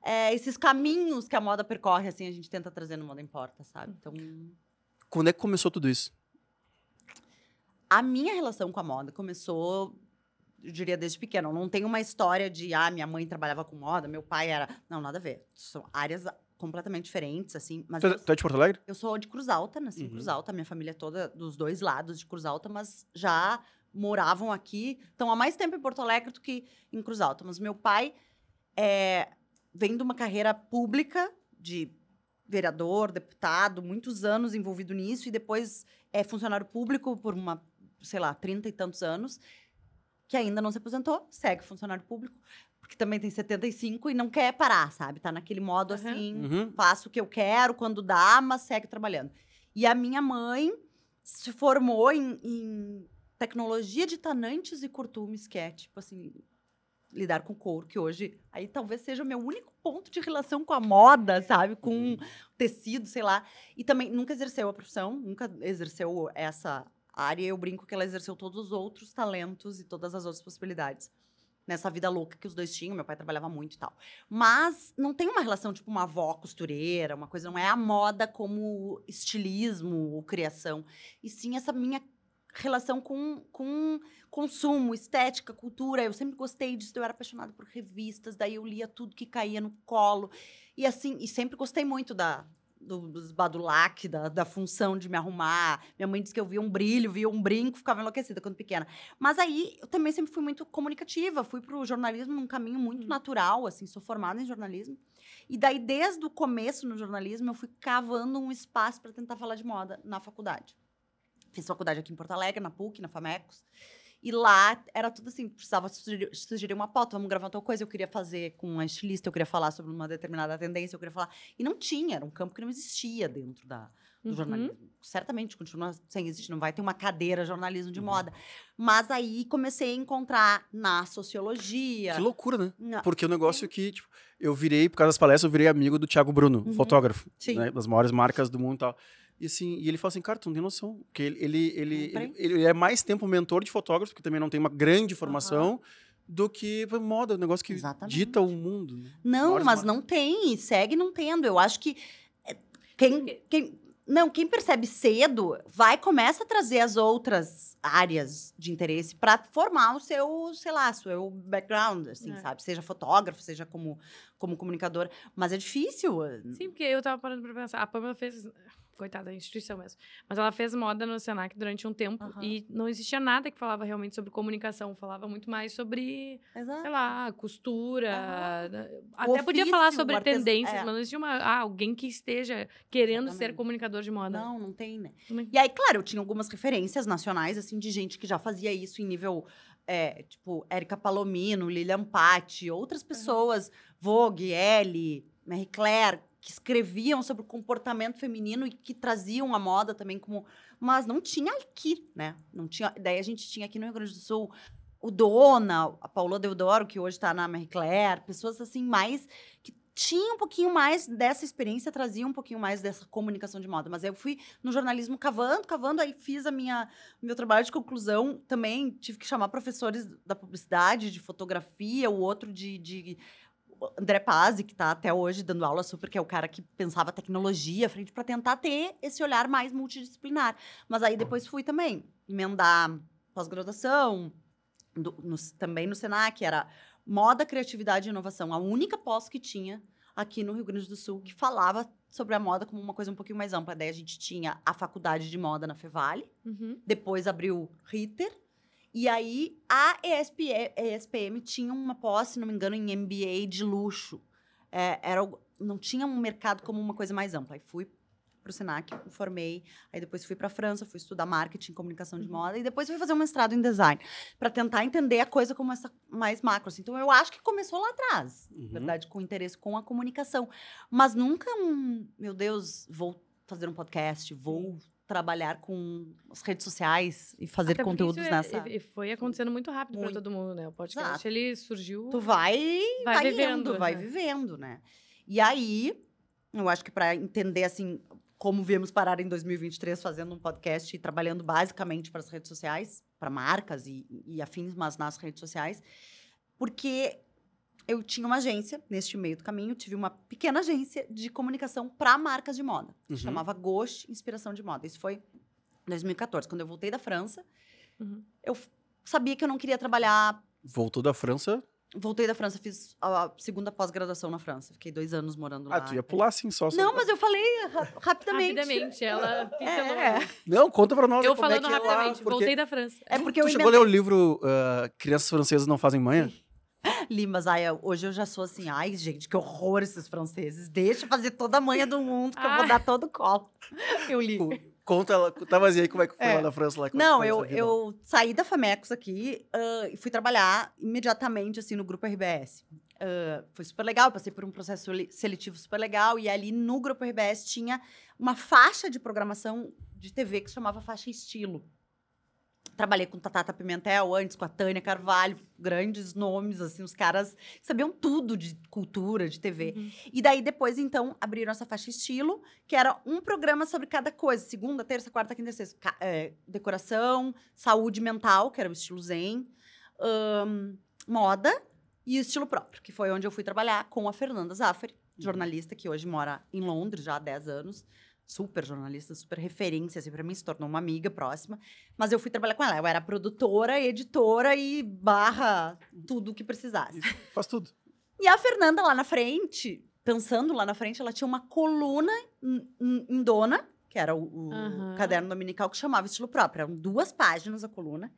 é, esses caminhos que a moda percorre, assim, a gente tenta trazer no Moda Importa, sabe? Então, Quando é que começou tudo isso? a minha relação com a moda começou, eu diria, desde pequena. Eu não tenho uma história de, ah, minha mãe trabalhava com moda, meu pai era. Não, nada a ver. São áreas completamente diferentes, assim. Mas Tu, eu, é- tu é de Porto Alegre? eu sou de Cruz Alta, nasci em Uhum. Cruz Alta. Minha família é toda dos dois lados de Cruz Alta, mas já moravam aqui. Estão há mais tempo em Porto Alegre do que em Cruz Alta. Mas meu pai é, vem de uma carreira pública de vereador, deputado, muitos anos envolvido nisso, e depois é funcionário público por uma, sei lá, trinta e tantos anos, que ainda não se aposentou, segue funcionário público, porque também tem 75 e não quer parar, sabe? Tá naquele modo Aham. assim, Uhum. faço o que eu quero quando dá, mas segue trabalhando. E a minha mãe se formou em, em tecnologia de tanantes e curtumes, que é tipo assim, lidar com couro, que hoje aí talvez seja o meu único ponto de relação com a moda, sabe? Com Uhum. tecido, sei lá. E também nunca exerceu a profissão, nunca exerceu essa área. Eu brinco que ela exerceu todos os outros talentos e todas as outras possibilidades. Nessa vida louca que os dois tinham, meu pai trabalhava muito e tal. Mas não tem uma relação, tipo, uma avó costureira, uma coisa, não é a moda como estilismo ou criação. E sim essa minha relação com, com consumo, estética, cultura. Eu sempre gostei disso, eu era apaixonada por revistas, daí eu lia tudo que caía no colo. E assim, e sempre gostei muito da dos badulac, da, da função de me arrumar. Minha mãe disse que eu via um brilho, via um brinco, ficava enlouquecida quando pequena. Mas aí eu também sempre fui muito comunicativa, fui para o jornalismo num caminho muito natural, assim, sou formada em jornalismo. E daí, desde o começo no jornalismo, eu fui cavando um espaço para tentar falar de moda na faculdade. Fiz faculdade aqui em Porto Alegre, na PUC, na FAMECOS. E lá era tudo assim, precisava sugerir, sugerir uma pauta, vamos gravar tal coisa, eu queria fazer com uma estilista, eu queria falar sobre uma determinada tendência, eu queria falar. E não tinha, era um campo que não existia dentro da, do Uhum. jornalismo. Certamente continua sem existir, não vai ter uma cadeira jornalismo de Uhum. moda. Mas aí comecei a encontrar na sociologia. Que loucura, né? na- Porque o negócio que, tipo, eu virei, por causa das palestras, eu virei amigo do Thiago Bruno, Uhum. fotógrafo, né, das maiores marcas do mundo e tal. E assim, e ele falou assim, cara, tu não tem noção. Porque ele, ele, ele, ele, ele é mais tempo mentor de fotógrafo, que também não tem uma grande formação, do que moda, um negócio que Exatamente. dita o mundo. né? Não, mas marcas. não tem, e segue não tendo. Eu acho que é, quem, quem Não, quem percebe cedo vai começa a trazer as outras áreas de interesse para formar o seu, sei lá, seu background, assim, É. sabe? Seja fotógrafo, seja como, como comunicador. Mas é difícil. Sim, porque eu tava parando pra pensar. A Pamela fez. Coitada da instituição mesmo. Mas ela fez moda no Senac durante um tempo Aham. e não existia nada que falava realmente sobre comunicação. Falava muito mais sobre, Exato. sei lá, costura. O Até podia falar ofício, sobre tendências, é. mas não existia uma, ah, alguém que esteja querendo ser Exatamente. comunicador de moda. Não, não tem, né? E aí, claro, eu tinha algumas referências nacionais, assim, de gente que já fazia isso em nível, é, tipo, Érica Palomino, Lilian Patti, outras pessoas, Vogue, Elle, Marie Claire, que escreviam sobre o comportamento feminino e que traziam a moda também como... Mas não tinha aqui, né? Não tinha... Daí a gente tinha aqui no Rio Grande do Sul o Dona, a Paula Deodoro, que hoje está na Marie Claire, pessoas assim mais... que tinham um pouquinho mais dessa experiência, traziam um pouquinho mais dessa comunicação de moda. Mas aí eu fui no jornalismo cavando, cavando, aí fiz a minha meu trabalho de conclusão. Também tive que chamar professores da publicidade, de fotografia, o outro de, de André Pazzi, que está até hoje dando aula super, que é o cara que pensava tecnologia à frente para tentar ter esse olhar mais multidisciplinar. Mas aí depois fui também emendar pós-graduação, também no Senac, era moda, criatividade e inovação, a única pós que tinha aqui no Rio Grande do Sul que falava sobre a moda como uma coisa um pouquinho mais ampla. Daí a gente tinha a faculdade de moda na Fevale, Uhum. depois abriu Ritter. E aí, a ESP, ESPM tinha uma pós, se não me engano, em MBA de luxo. É, era, não tinha um mercado como uma coisa mais ampla. Aí fui para o Senac, me formei. Aí depois fui para a França, fui estudar marketing, comunicação de moda. E depois fui fazer um mestrado em design. Para tentar entender a coisa como essa mais macro. assim. Então, eu acho que começou lá atrás. Uhum. Verdade, com interesse com a comunicação. Mas nunca um, meu Deus, vou fazer um podcast, vou trabalhar com as redes sociais e fazer Até conteúdos isso é- nessa. e- foi acontecendo muito rápido para todo mundo, né? O podcast, Exato. ele surgiu... Tu vai, Vai vai, vivendo, indo, vai né? vivendo, né? E aí, eu acho que para entender assim como viemos parar em 2023 fazendo um podcast e trabalhando basicamente para as redes sociais, para marcas e, e afins, mas nas redes sociais, porque eu tinha uma agência neste meio do caminho, tive uma pequena agência de comunicação para marcas de moda. Uhum. Chamava Ghost Inspiração de Moda. Isso foi em 2014, quando eu voltei da França. Uhum. Eu sabia que eu não queria trabalhar Voltou da França. Voltei da França, fiz a segunda pós-graduação na França. Fiquei dois anos morando lá. Ah, tu ia pular assim só. Não, mas eu falei ra- rapidamente. Rapidamente, ela pincelou. É, Não, conta pra nós. Eu como é falando que é lá, rapidamente, porque voltei da França. é porque Tu eu chegou a ler o livro ah, Crianças Francesas Não Fazem Manha? Li, mas ai, hoje eu já sou assim, ai, gente, que horror esses franceses. Deixa eu fazer toda a manha do mundo, que eu vou Ah. dar todo o colo. Eu li. Co- Conta ela. Tá, mas e aí como é que foi É. lá na França? Lá, como Não, eu, eu saí da Famecos aqui e fui trabalhar imediatamente, assim, no Grupo RBS. Ah, foi super legal, passei por um processo sele- seletivo super legal. E ali no Grupo RBS tinha uma faixa de programação de TV que se chamava Faixa Estilo. Trabalhei com Tatata Pimentel antes, com a Tânia Carvalho, grandes nomes, assim, os caras sabiam tudo de cultura, de TV. Uhum. E daí, depois, então, abriram essa faixa estilo, que era um programa sobre cada coisa. Segunda, terça, quarta, quinta, sexta. É, decoração, saúde mental, que era o estilo zen, moda e o estilo próprio, que foi onde eu fui trabalhar com a Fernanda Zaffari, jornalista que hoje mora em Londres já há 10 anos. Super jornalista, super referência, assim, pra mim se tornou uma amiga próxima. Mas eu fui trabalhar com ela. Eu era produtora, editora e barra tudo o que precisasse. Faz tudo. E a Fernanda lá na frente, pensando lá na frente, ela tinha uma coluna em, dona, que era o, o Aham. caderno dominical, que chamava Estilo Próprio. Eram duas páginas a coluna,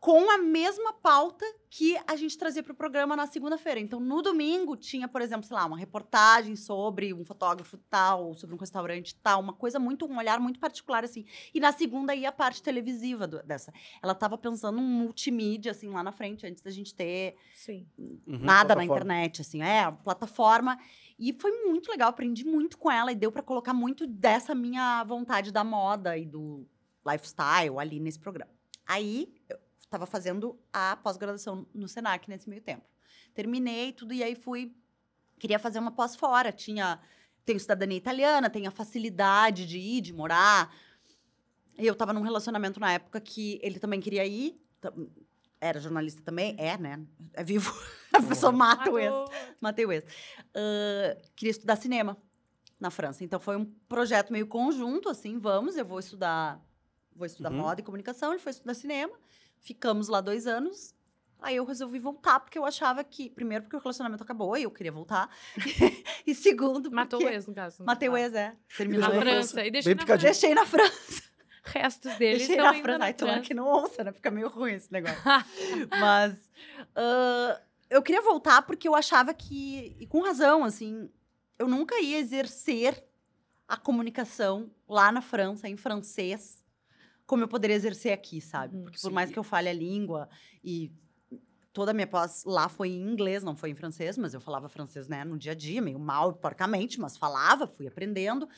com a mesma pauta que a gente trazia para o programa na segunda-feira. Então, no domingo, tinha, por exemplo, sei lá, uma reportagem sobre um fotógrafo tal, sobre um restaurante tal, uma coisa muito, um olhar muito particular, assim. E na segunda ia a parte televisiva do- dessa. Ela estava pensando um multimídia, assim, lá na frente, antes da gente ter Sim. Uhum, nada na plataforma. internet, assim, é, plataforma. E foi muito legal, aprendi muito com ela e deu para colocar muito dessa minha vontade da moda e do lifestyle ali nesse programa. Aí, eu estava fazendo a pós-graduação no Senac nesse meio tempo. Terminei tudo e aí fui queria fazer uma pós fora, tinha tenho cidadania italiana, tenho a facilidade de ir, de morar. E eu estava num relacionamento na época que ele também queria ir, era jornalista também, é, né? É vivo. A pessoa mata o ex. Matei o ex. Ah, queria estudar cinema. na França. Então foi um projeto meio conjunto, assim, vamos, eu vou estudar, vou estudar Uhum. moda e comunicação, ele foi estudar cinema. Ficamos lá dois anos. Aí eu resolvi voltar, porque eu achava que, primeiro, porque o relacionamento acabou e eu queria voltar. e segundo, Matou o porque... ex, no caso. Matei o ex, é. Terminou. Na França. E deixou Bem na picadinho. Deixei na França. Restos deles Deixei estão na França. na Ai, tomara França. que não ouça, né? Fica meio ruim esse negócio. Mas ah, eu queria voltar porque eu achava que, e com razão, assim, eu nunca ia exercer a comunicação lá na França, em francês, como eu poderia exercer aqui, sabe? Uhum. Porque por Sim. mais que eu fale a língua e toda a minha pós lá foi em inglês, não foi em francês, mas eu falava francês, né, no dia a dia, meio mal, porcamente, mas falava, fui aprendendo,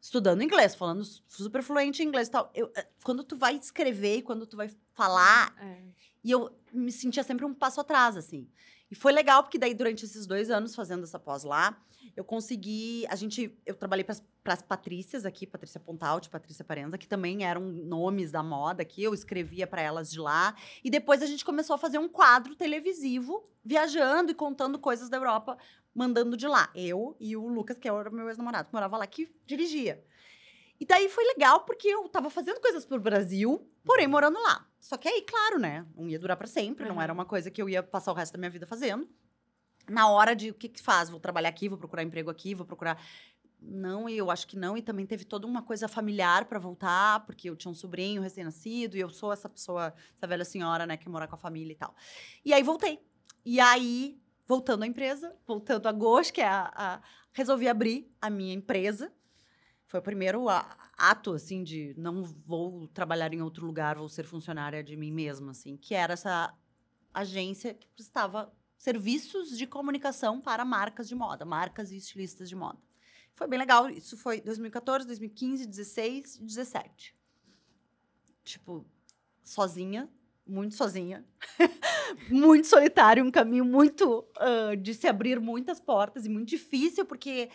estudando inglês, falando super fluente em inglês e tal. Eu, eh, quando tu vai escrever e quando tu vai falar, É. e eu me sentia sempre um passo atrás, assim. E foi legal, porque daí, durante esses dois anos fazendo essa pós lá, eu consegui. A gente. Eu trabalhei para as Patrícias aqui, Patrícia Pontalti, Patrícia Parenza, que também eram nomes da moda aqui. Eu escrevia para elas de lá. E depois a gente começou a fazer um quadro televisivo, viajando e contando coisas da Europa, mandando de lá. Eu e o Lucas, que era meu ex-namorado, que morava lá, que dirigia. E daí foi legal, porque eu tava fazendo coisas pro Brasil, porém morando lá. Só que aí, claro, né? Não ia durar para sempre, não Uhum. era uma coisa que eu ia passar o resto da minha vida fazendo. Na hora de o que que faz? Vou trabalhar aqui, vou procurar emprego aqui, vou procurar. Não, eu acho que não. E também teve toda uma coisa familiar para voltar, porque eu tinha um sobrinho recém-nascido e eu sou essa pessoa, essa velha senhora, né, que mora com a família e tal. E aí voltei. E aí, voltando à empresa, voltando a Gosh, que é a, a- resolvi abrir a minha empresa. Foi o primeiro ato, assim, de não vou trabalhar em outro lugar, vou ser funcionária de mim mesma, assim, que era essa agência que prestava serviços de comunicação para marcas de moda, marcas e estilistas de moda. Foi bem legal. Isso foi 2014, 2015, 16 e 17. Tipo, sozinha, muito sozinha. muito solitário, um caminho muito ah, de se abrir muitas portas e muito difícil, porque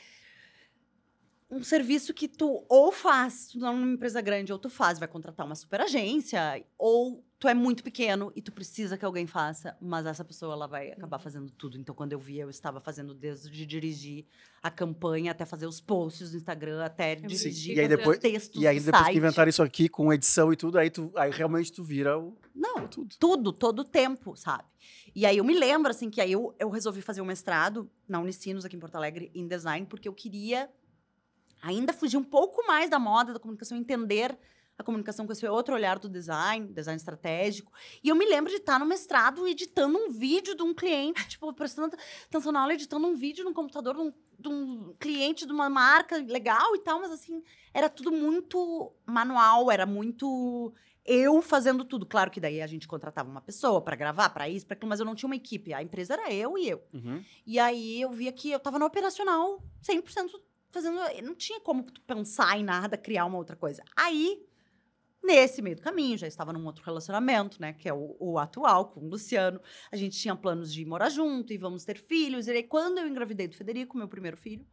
um serviço que tu ou faz, tu não é uma empresa grande, ou tu faz, vai contratar uma super agência, ou tu é muito pequeno e tu precisa que alguém faça, mas essa pessoa ela vai acabar fazendo tudo. Então, quando eu via, eu estava fazendo desde de dirigir a campanha até fazer os posts no Instagram, até Sim, dirigir e aí depois- os textos E aí, depois site. que inventaram isso aqui, com edição e tudo, aí, tu, aí realmente tu vira o, Não, tudo. tudo, todo o tempo, sabe? E aí eu me lembro, assim, que aí eu, eu resolvi fazer um mestrado na Unicinos, aqui em Porto Alegre, em design, porque eu queria ainda fugir um pouco mais da moda, da comunicação, entender a comunicação com esse outro olhar do design, design estratégico. E eu me lembro de estar no mestrado editando um vídeo de um cliente, tipo, prestando atenção na aula, editando um vídeo no computador de um, de um cliente de uma marca legal e tal, mas assim, era tudo muito manual, era muito eu fazendo tudo. Claro que daí a gente contratava uma pessoa para gravar, para isso, para aquilo, mas eu não tinha uma equipe. A empresa era eu e eu. Uhum. E aí eu via que eu tava no operacional 100% fazendo. Não tinha como pensar em nada, criar uma outra coisa. Aí, nesse meio do caminho, já estava num outro relacionamento, né? Que é o, o atual, com o Luciano. A gente tinha planos de morar junto e vamos ter filhos. E aí, quando eu engravidei do Federico, meu primeiro filho,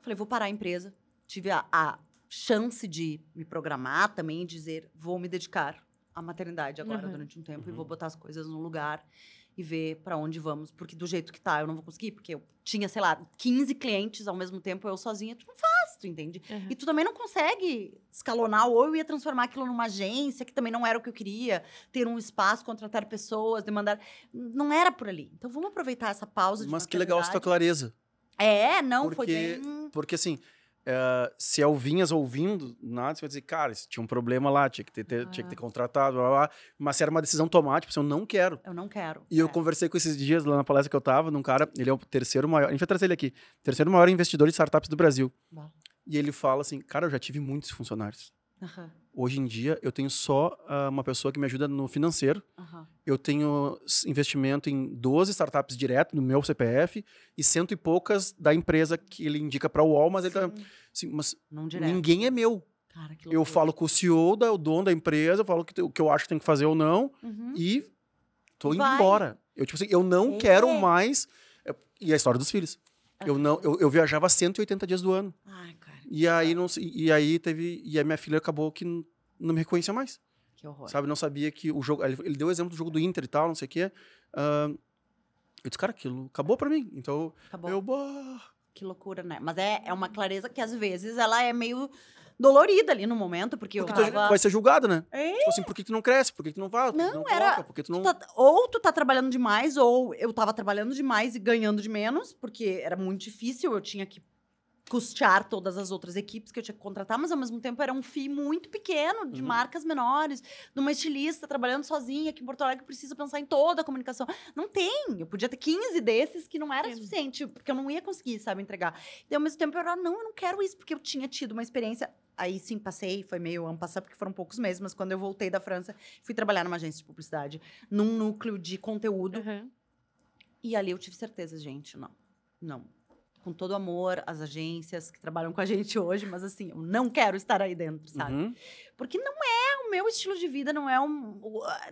falei, vou parar a empresa. Tive a, a chance de me programar também e dizer, vou me dedicar à maternidade agora Uhum. durante um tempo e Uhum. vou botar as coisas no lugar e ver para onde vamos, porque do jeito que tá, eu não vou conseguir, porque eu tinha, sei lá, 15 clientes ao mesmo tempo, eu sozinha, tu não faz, tu entende? Uhum. E tu também não consegue escalonar, ou eu ia transformar aquilo numa agência, que também não era o que eu queria, ter um espaço, contratar pessoas, demandar. Não era por ali. Então vamos aproveitar essa pausa de Mas que legal essa tua maternidade. clareza. É, não, foi Porque- bem. Porque assim, eh, se eu vinhas ouvindo, nada, você vai dizer, cara, isso tinha um problema lá, tinha que ter, ter- tinha que ter contratado, blá, blá, mas se era uma decisão tomada, tipo assim, eu não quero. Eu não quero. E eu é. conversei com esses dias lá na palestra que eu tava, num cara, ele é o terceiro maior, a gente vai trazer ele aqui, terceiro maior investidor de startups do Brasil. E ele fala assim, cara, eu já tive muitos funcionários. Aham, Hoje em dia, eu tenho só ah, uma pessoa que me ajuda no financeiro. aham. Eu tenho investimento em 12 startups direto no meu CPF e cento e poucas da empresa que ele indica para o UOL, mas ele tá, Sim, assim, mas ninguém é meu. Cara, Eu falo com o CEO, da, o dono da empresa, eu falo o que, que eu acho que tem que fazer ou não Uhum. e tô indo Vai. embora. Eu, tipo assim, eu não É. quero mais. é, E a história dos filhos. Eu, não, eu, eu viajava 180 dias do ano. Ai, E aí, não, e aí teve. E a minha filha acabou que não me reconhecia mais. que horror. Sabe? Não sabia que o jogo. Ele, deu o exemplo do jogo do Inter e tal, não sei o quê. Ah, eu disse, cara, aquilo acabou pra mim. Então Acabou. eu. bah, que loucura, né? Mas é, é uma clareza que às vezes ela é meio dolorida ali no momento, porque eu Porque tu tava... vai ser julgado, né? É. Tipo assim, por que tu não cresce? Por que tu não tu Não, não era- coloca? Por que tu não... Tu tá- ou tu tá trabalhando demais, ou eu tava trabalhando demais e ganhando de menos, porque era muito difícil, eu tinha que custear todas as outras equipes que eu tinha que contratar, mas ao mesmo tempo era um FII muito pequeno, de Uhum. marcas menores, de uma estilista trabalhando sozinha aqui em Porto Alegre, que precisa pensar em toda a comunicação. Não tem, eu podia ter 15 desses que não era suficiente, porque eu não ia conseguir, sabe, entregar. E ao mesmo tempo eu era, não, eu não quero isso, porque eu tinha tido uma experiência Aí sim, passei, foi meio ano passado, porque foram poucos meses, mas quando eu voltei da França, fui trabalhar numa agência de publicidade, num núcleo de conteúdo. Uhum. E ali eu tive certeza, gente, não. Não. Com todo amor às agências que trabalham com a gente hoje, mas assim, eu não quero estar aí dentro, sabe? Uhum. Porque não é o meu estilo de vida, não é um.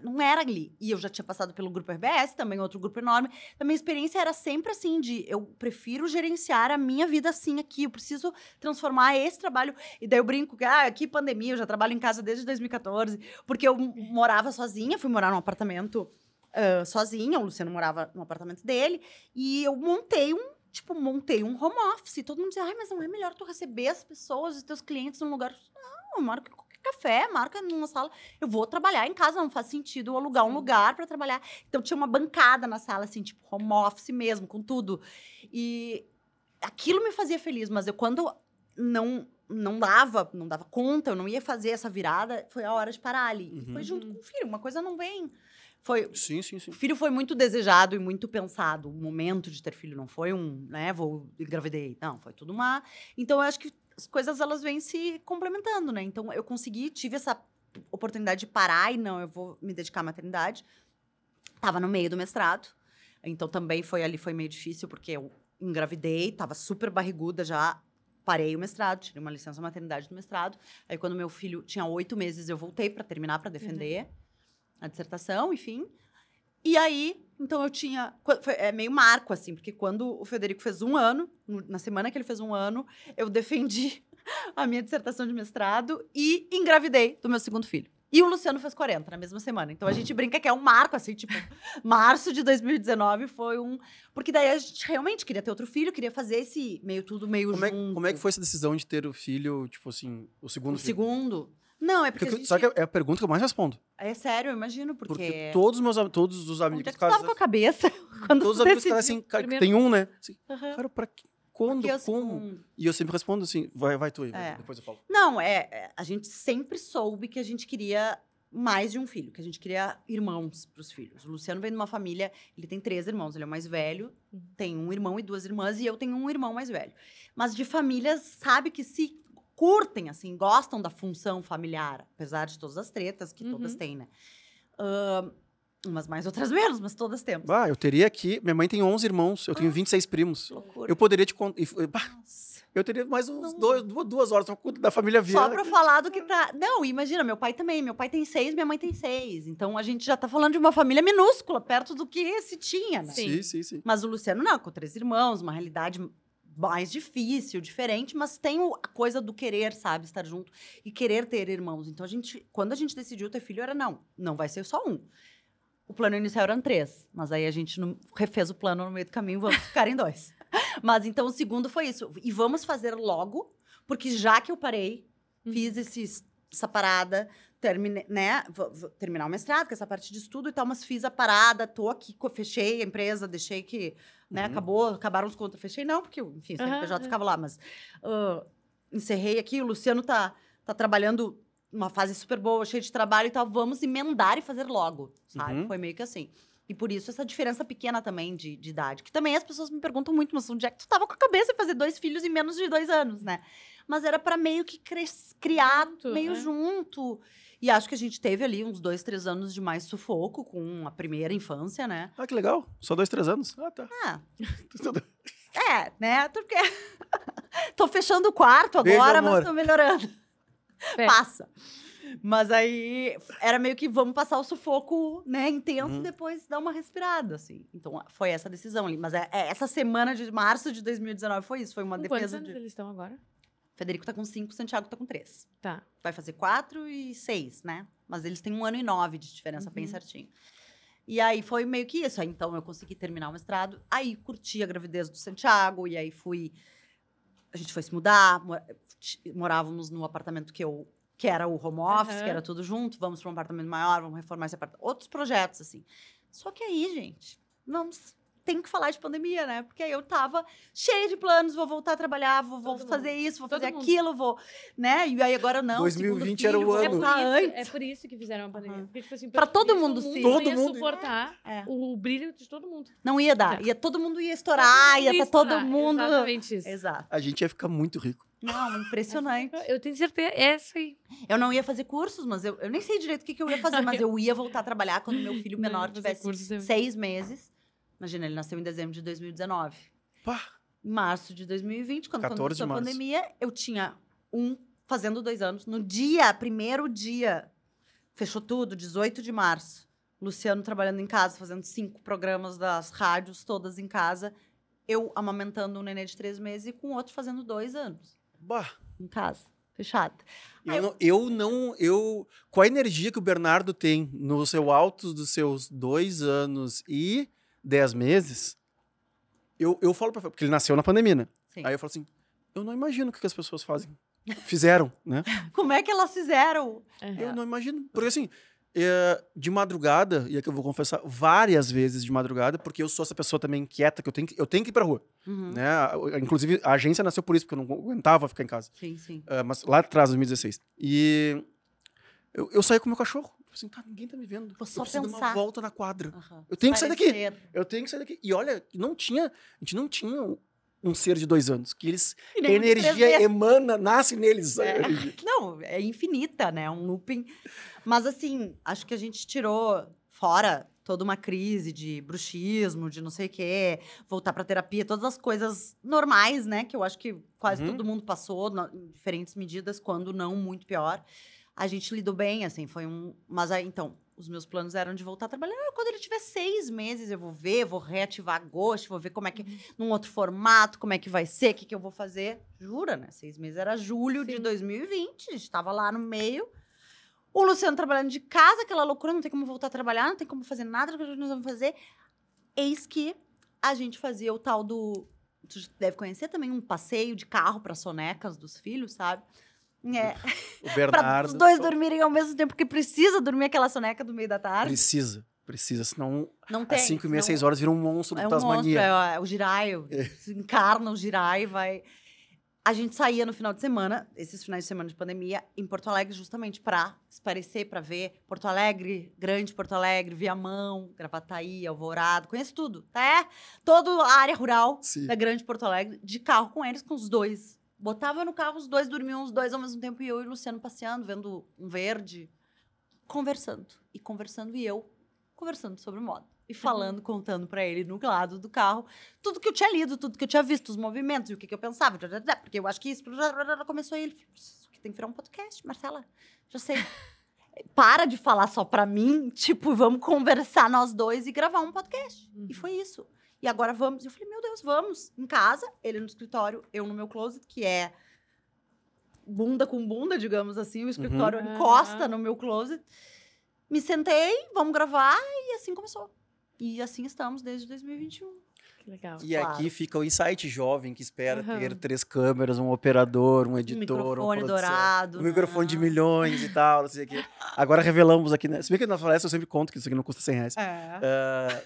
Não era ali. E eu já tinha passado pelo grupo RBS, também outro grupo enorme. A minha experiência era sempre assim: de eu prefiro gerenciar a minha vida assim aqui. Eu preciso transformar esse trabalho. E daí eu brinco que, ah, aqui pandemia, eu já trabalho em casa desde 2014, porque eu morava sozinha, fui morar num apartamento ah, sozinha, o Luciano morava no apartamento dele, e eu montei um. Tipo, montei um home office. E todo mundo dizia, ai, mas não é melhor tu receber as pessoas, os teus clientes num lugar. Não, eu marco em qualquer café, marca numa sala. Eu vou trabalhar em casa, não faz sentido alugar um Sim. lugar para trabalhar. Então tinha uma bancada na sala, assim, tipo, home office mesmo, com tudo. E aquilo me fazia feliz, mas eu quando não não dava, não dava conta, eu não ia fazer essa virada, foi a hora de parar ali. E foi Uhum. junto com o filho, uma coisa não vem. Foi, Sim, sim, sim. o filho foi muito desejado e muito pensado. O momento de ter filho não foi um, né, vou engravidei. Não, foi tudo uma. Então eu acho que as coisas elas vêm se complementando, né? Então eu consegui, tive essa oportunidade de parar e não, eu vou me dedicar à maternidade. Tava no meio do mestrado. Então também foi ali foi meio difícil porque eu engravidei, tava super barriguda já. Parei o mestrado, tirei uma licença maternidade do mestrado. Aí, quando meu filho tinha oito meses, eu voltei para terminar, para defender a dissertação, enfim. E aí, então eu tinha. foi- é meio marco, assim, porque quando o Federico fez um ano, no- na semana que ele fez um ano, eu defendi a minha dissertação de mestrado e engravidei do meu segundo filho. E o Luciano fez 40 na mesma semana. Então a gente brinca que é um marco, assim, tipo, março de 2019 foi um. Porque daí a gente realmente queria ter outro filho, queria fazer esse meio tudo meio Como é, junto. como é que foi essa decisão de ter o filho, tipo assim, o segundo O filho? segundo? Não, é porque. Porque, a gente... Sabe que é a pergunta que eu mais respondo. É sério, eu imagino, porque. Porque todos os meus todos os Onde amigos é que tu tava com a cabeça quando todos os amigos decidiu? assim, cara, Primeiro- tem um, né? Assim, Aham. cara, pra que, quando, eu- como? hum, E eu sempre respondo assim, vai, vai tu aí, É. depois eu falo. Não, é, é, A gente sempre soube que a gente queria mais de um filho, que a gente queria irmãos para os filhos. O Luciano vem de uma família, ele tem três irmãos, ele é o mais velho, Uhum. tem um irmão e duas irmãs, e eu tenho um irmão mais velho. Mas de famílias, sabe, que se curtem, assim, gostam da função familiar, apesar de todas as tretas que todas Uhum. têm, né? Ahn, umas mais, outras menos, mas todas temos. Ah, eu teria aqui, minha mãe tem 11 irmãos, eu tenho Ah. 26 primos. Que loucura. Eu poderia te contar, Nossa. eu teria mais uns Não. dois, duas, horas só da família Só Vieira. pra falar do que tá. Não, imagina, meu pai também. Meu pai tem seis, minha mãe tem seis. Então a gente já tá falando de uma família minúscula, perto do que se tinha, né? Sim. Sim, sim, sim. Mas o Luciano não, com três irmãos, uma realidade mais difícil, diferente, mas tem a coisa do querer, sabe, estar junto e querer ter irmãos. Então a gente, quando a gente decidiu ter filho, era não, não vai ser só um. O plano inicial eram três, mas aí a gente não refez o plano no meio do caminho, vamos ficar em dois. Mas então o segundo foi isso. E vamos fazer logo, porque já que eu parei, Uhum. fiz esse, essa parada, terminei, né? Vou, vou terminar o mestrado, com essa parte de estudo e tal, mas fiz a parada, tô aqui, fechei a empresa, deixei que, né, Uhum. acabou, acabaram os contas, fechei não, porque, enfim, o CNPJ aham. ficava lá, mas ah, encerrei aqui, o Luciano tá, tá trabalhando uma fase super boa, cheio de trabalho e tal, vamos emendar e fazer logo, sabe? Uhum. Foi meio que assim. E por isso essa diferença pequena também de, de idade. Que também as pessoas me perguntam muito, mas onde é que tu tava com a cabeça de fazer dois filhos em menos de dois anos, né? Mas era para meio que Junto, meio é. junto. E acho que a gente teve ali uns dois, três anos de mais sufoco com a primeira infância, né? Ah, que legal. Só dois, três anos. Ah, tá. Ah, é, né? Porque tô fechando o quarto Beijo, agora, amor. mas tô melhorando. É. Passa. Mas aí era meio que vamos passar o sufoco, né, intenso Uhum. e depois dar uma respirada, assim. Então foi essa decisão ali. Mas é, é essa semana de março de 2019 foi isso. Foi uma Com quantos defesa anos de. eles estão agora? Federico tá com cinco, Santiago tá com três. Tá. Vai fazer quatro e seis, né? Mas eles têm um ano e nove de diferença, bem Uhum. certinho. E aí foi meio que isso. Aí, então eu consegui terminar o mestrado. Aí curti a gravidez do Santiago. E aí fui a gente foi se mudar, morávamos no apartamento que eu que era o home office, Aham. que era tudo junto, vamos para um apartamento maior, vamos reformar esse apartamento. Outros projetos, assim. Só que aí, gente, vamos. Tem que falar de pandemia, né? Porque aí eu tava cheia de planos, vou voltar a trabalhar, vou, vou Todo fazer isso, vou Todo fazer mundo. aquilo, vou. Né? E aí agora não. 2020 segundo era o filho, ano. É por, isso, é por isso que fizeram a pandemia. Porque, tipo assim, Pra todo mundo sim. Todo ia mundo. suportar É. o brilho de todo mundo. Não ia dar. É. Ia, todo mundo ia estourar, ia estar todo estourar, mundo. Exatamente isso. Exato. A gente ia ficar muito rico. Não, impressionante. Eu tenho certeza, essa aí. Eu não ia fazer cursos, mas eu, eu nem sei direito o que, que eu ia fazer, mas eu ia voltar a trabalhar quando meu filho menor tivesse seis meses. Imagina, ele nasceu em dezembro de 2019. Pá, março de 2020, quando, quando 14 de começou a pandemia, eu tinha um fazendo dois anos. No dia, primeiro dia, fechou tudo, 18 de março. Luciano trabalhando em casa, fazendo cinco programas das rádios, todas em casa. Eu amamentando um nenê de três meses e com o outro fazendo dois anos bah. em casa, fechado. Aí Eu não, eu não. Eu, com a energia que o Bernardo tem no seu altos dos seus dois anos e dez meses, eu, eu falo pra porque ele nasceu na pandemia, né? Sim. Aí eu falo assim: eu não imagino o que, que as pessoas fazem. Fizeram, né? Como é que elas fizeram? É. Eu não imagino. Porque assim, é, de madrugada, e aqui eu vou confessar várias vezes de madrugada, porque eu sou essa pessoa também quieta, que eu tenho que, eu tenho que ir pra rua. Uhum. Né? Inclusive, a agência nasceu por isso, porque eu não aguentava ficar em casa. Sim, sim. Ah, mas lá atrás, 2016. E eu, eu saí com o meu cachorro. Falei assim, tá, ninguém tá me vendo. Vou só eu preciso dar uma pensar. volta na quadra. Aham. Eu tenho que sair daqui. Eu tenho que sair daqui. E olha, não tinha, a gente não tinha um, ser de dois anos, que eles, a energia emana, nasce neles. É. Não, é infinita, né? Um looping. Mas assim, acho que a gente tirou fora toda uma crise de bruxismo, de não sei o quê, voltar pra terapia, todas as coisas normais, né? Que eu acho que quase Uhum. todo mundo passou em diferentes medidas, quando não muito pior. A gente lidou bem, assim, foi um. Mas aí, então, os meus planos eram de voltar a trabalhar. Ah, Quando ele tiver seis meses, eu vou ver, vou reativar agosto, vou ver como é que. num outro formato, como é que vai ser, o que, que eu vou fazer. Jura, né? Seis meses era julho de Sim. 2020, a gente tava lá no meio. O Luciano trabalhando de casa, aquela loucura, não tem como voltar a trabalhar, não tem como fazer nada, o que nós vamos fazer? Eis que a gente fazia o tal do. Tu deve conhecer também um passeio de carro para sonecas dos filhos, sabe? É, O para Bernardo. os dois dormirem ao mesmo tempo, porque precisa dormir aquela soneca do meio da tarde. Precisa, precisa. Senão, Não tem. às 5 e meia, senão- 6 horas, vira um monstro é do um monstro, Tasmania. é, é o giraio. Se encarna o giraio, vai. A gente saía no final de semana, esses finais de semana de pandemia, em Porto Alegre, justamente para esparecer, para ver Porto Alegre, Grande Porto Alegre, Viamão, Gravataí, Alvorado, conheço tudo, tá? Toda a área rural Sim. da Grande Porto Alegre, de carro com eles, com os dois. Botava no carro, os dois dormiam os dois ao mesmo tempo, e eu e o Luciano passeando, vendo um verde, conversando. E conversando, e eu conversando sobre moda. E falando, contando pra ele no lado do carro tudo que eu tinha lido, tudo que eu tinha visto, os movimentos, e o que, que eu pensava. Porque eu acho que isso. Começou aí, ele Isso aqui tem que virar um podcast, Marcela. Já sei. Para de falar só pra mim, tipo, vamos conversar nós dois e gravar um podcast. Uhum. E foi isso. E agora vamos. E eu falei, meu Deus, vamos. Em casa, ele no escritório, eu no meu closet, que é bunda com bunda, digamos assim. O escritório Uhum. encosta Aham. no meu closet. Me sentei, vamos gravar, e assim começou. E assim estamos desde 2021. Que legal. E Claro. aqui fica o insight jovem que espera Aham. ter três câmeras, um operador, um Um editor, uma microfone dourado. um microfone de né? milhões e tal, não sei o quê. Agora revelamos aqui, né? Se bem que na palestra eu sempre conto que isso aqui não custa 100 reais. É. Ah,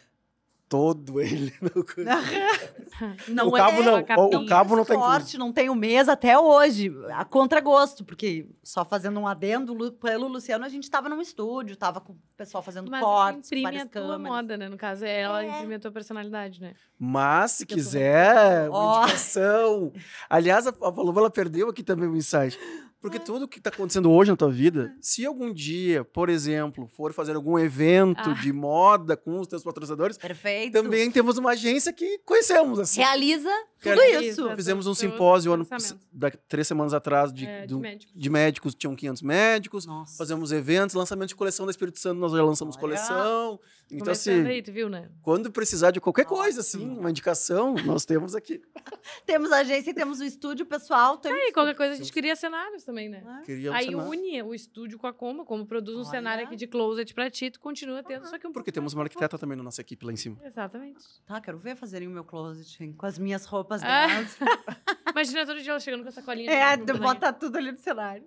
todo ele no. Não o cabo é, não, o, o cabo não tá incluso. sorte, não tenho mesa até hoje, a contragosto, porque só fazendo um adendo, pelo Luciano a gente tava num estúdio, tava com o pessoal fazendo Mas cortes, imprime várias a tua moda, né? No caso, é ela É. imprime a tua personalidade, né? Mas, se Eu tô quiser, uma Ó. indicação. Aliás, a, a Paloma, ela perdeu aqui também o insight. Porque tudo que tá acontecendo hoje na tua vida, se algum dia, por exemplo, for fazer algum evento Ah. de moda com os teus patrocinadores, Perfeito. também temos uma agência que conhecemos, assim. Realiza tudo isso. Fizemos um simpósio ano, da, três semanas atrás de, É, de do- médico. de médicos, tinham 500 médicos. Nossa. Fazemos eventos, lançamento de coleção da Espírito Santo, nós já lançamos Olha. coleção. Então, Começando assim, aí, tu viu, né? quando precisar de qualquer coisa, assim, uma indicação, nós temos aqui. Temos a agência e temos o estúdio pessoal. Temos... E qualquer coisa a gente cria cenários também, né? né? Queríamos Aí cenário. une o estúdio com a Coma, como produz um Olha. cenário aqui de closet pra ti, tu continua tendo, só que um Porque temos uma arquiteta também na nossa equipe lá em cima. Exatamente. Tá, quero ver fazerem o meu closet hein, com as minhas roupas Ah. delas. Imagina todo dia ela chegando com essa colinha. É, manhã. bota tudo ali no cenário.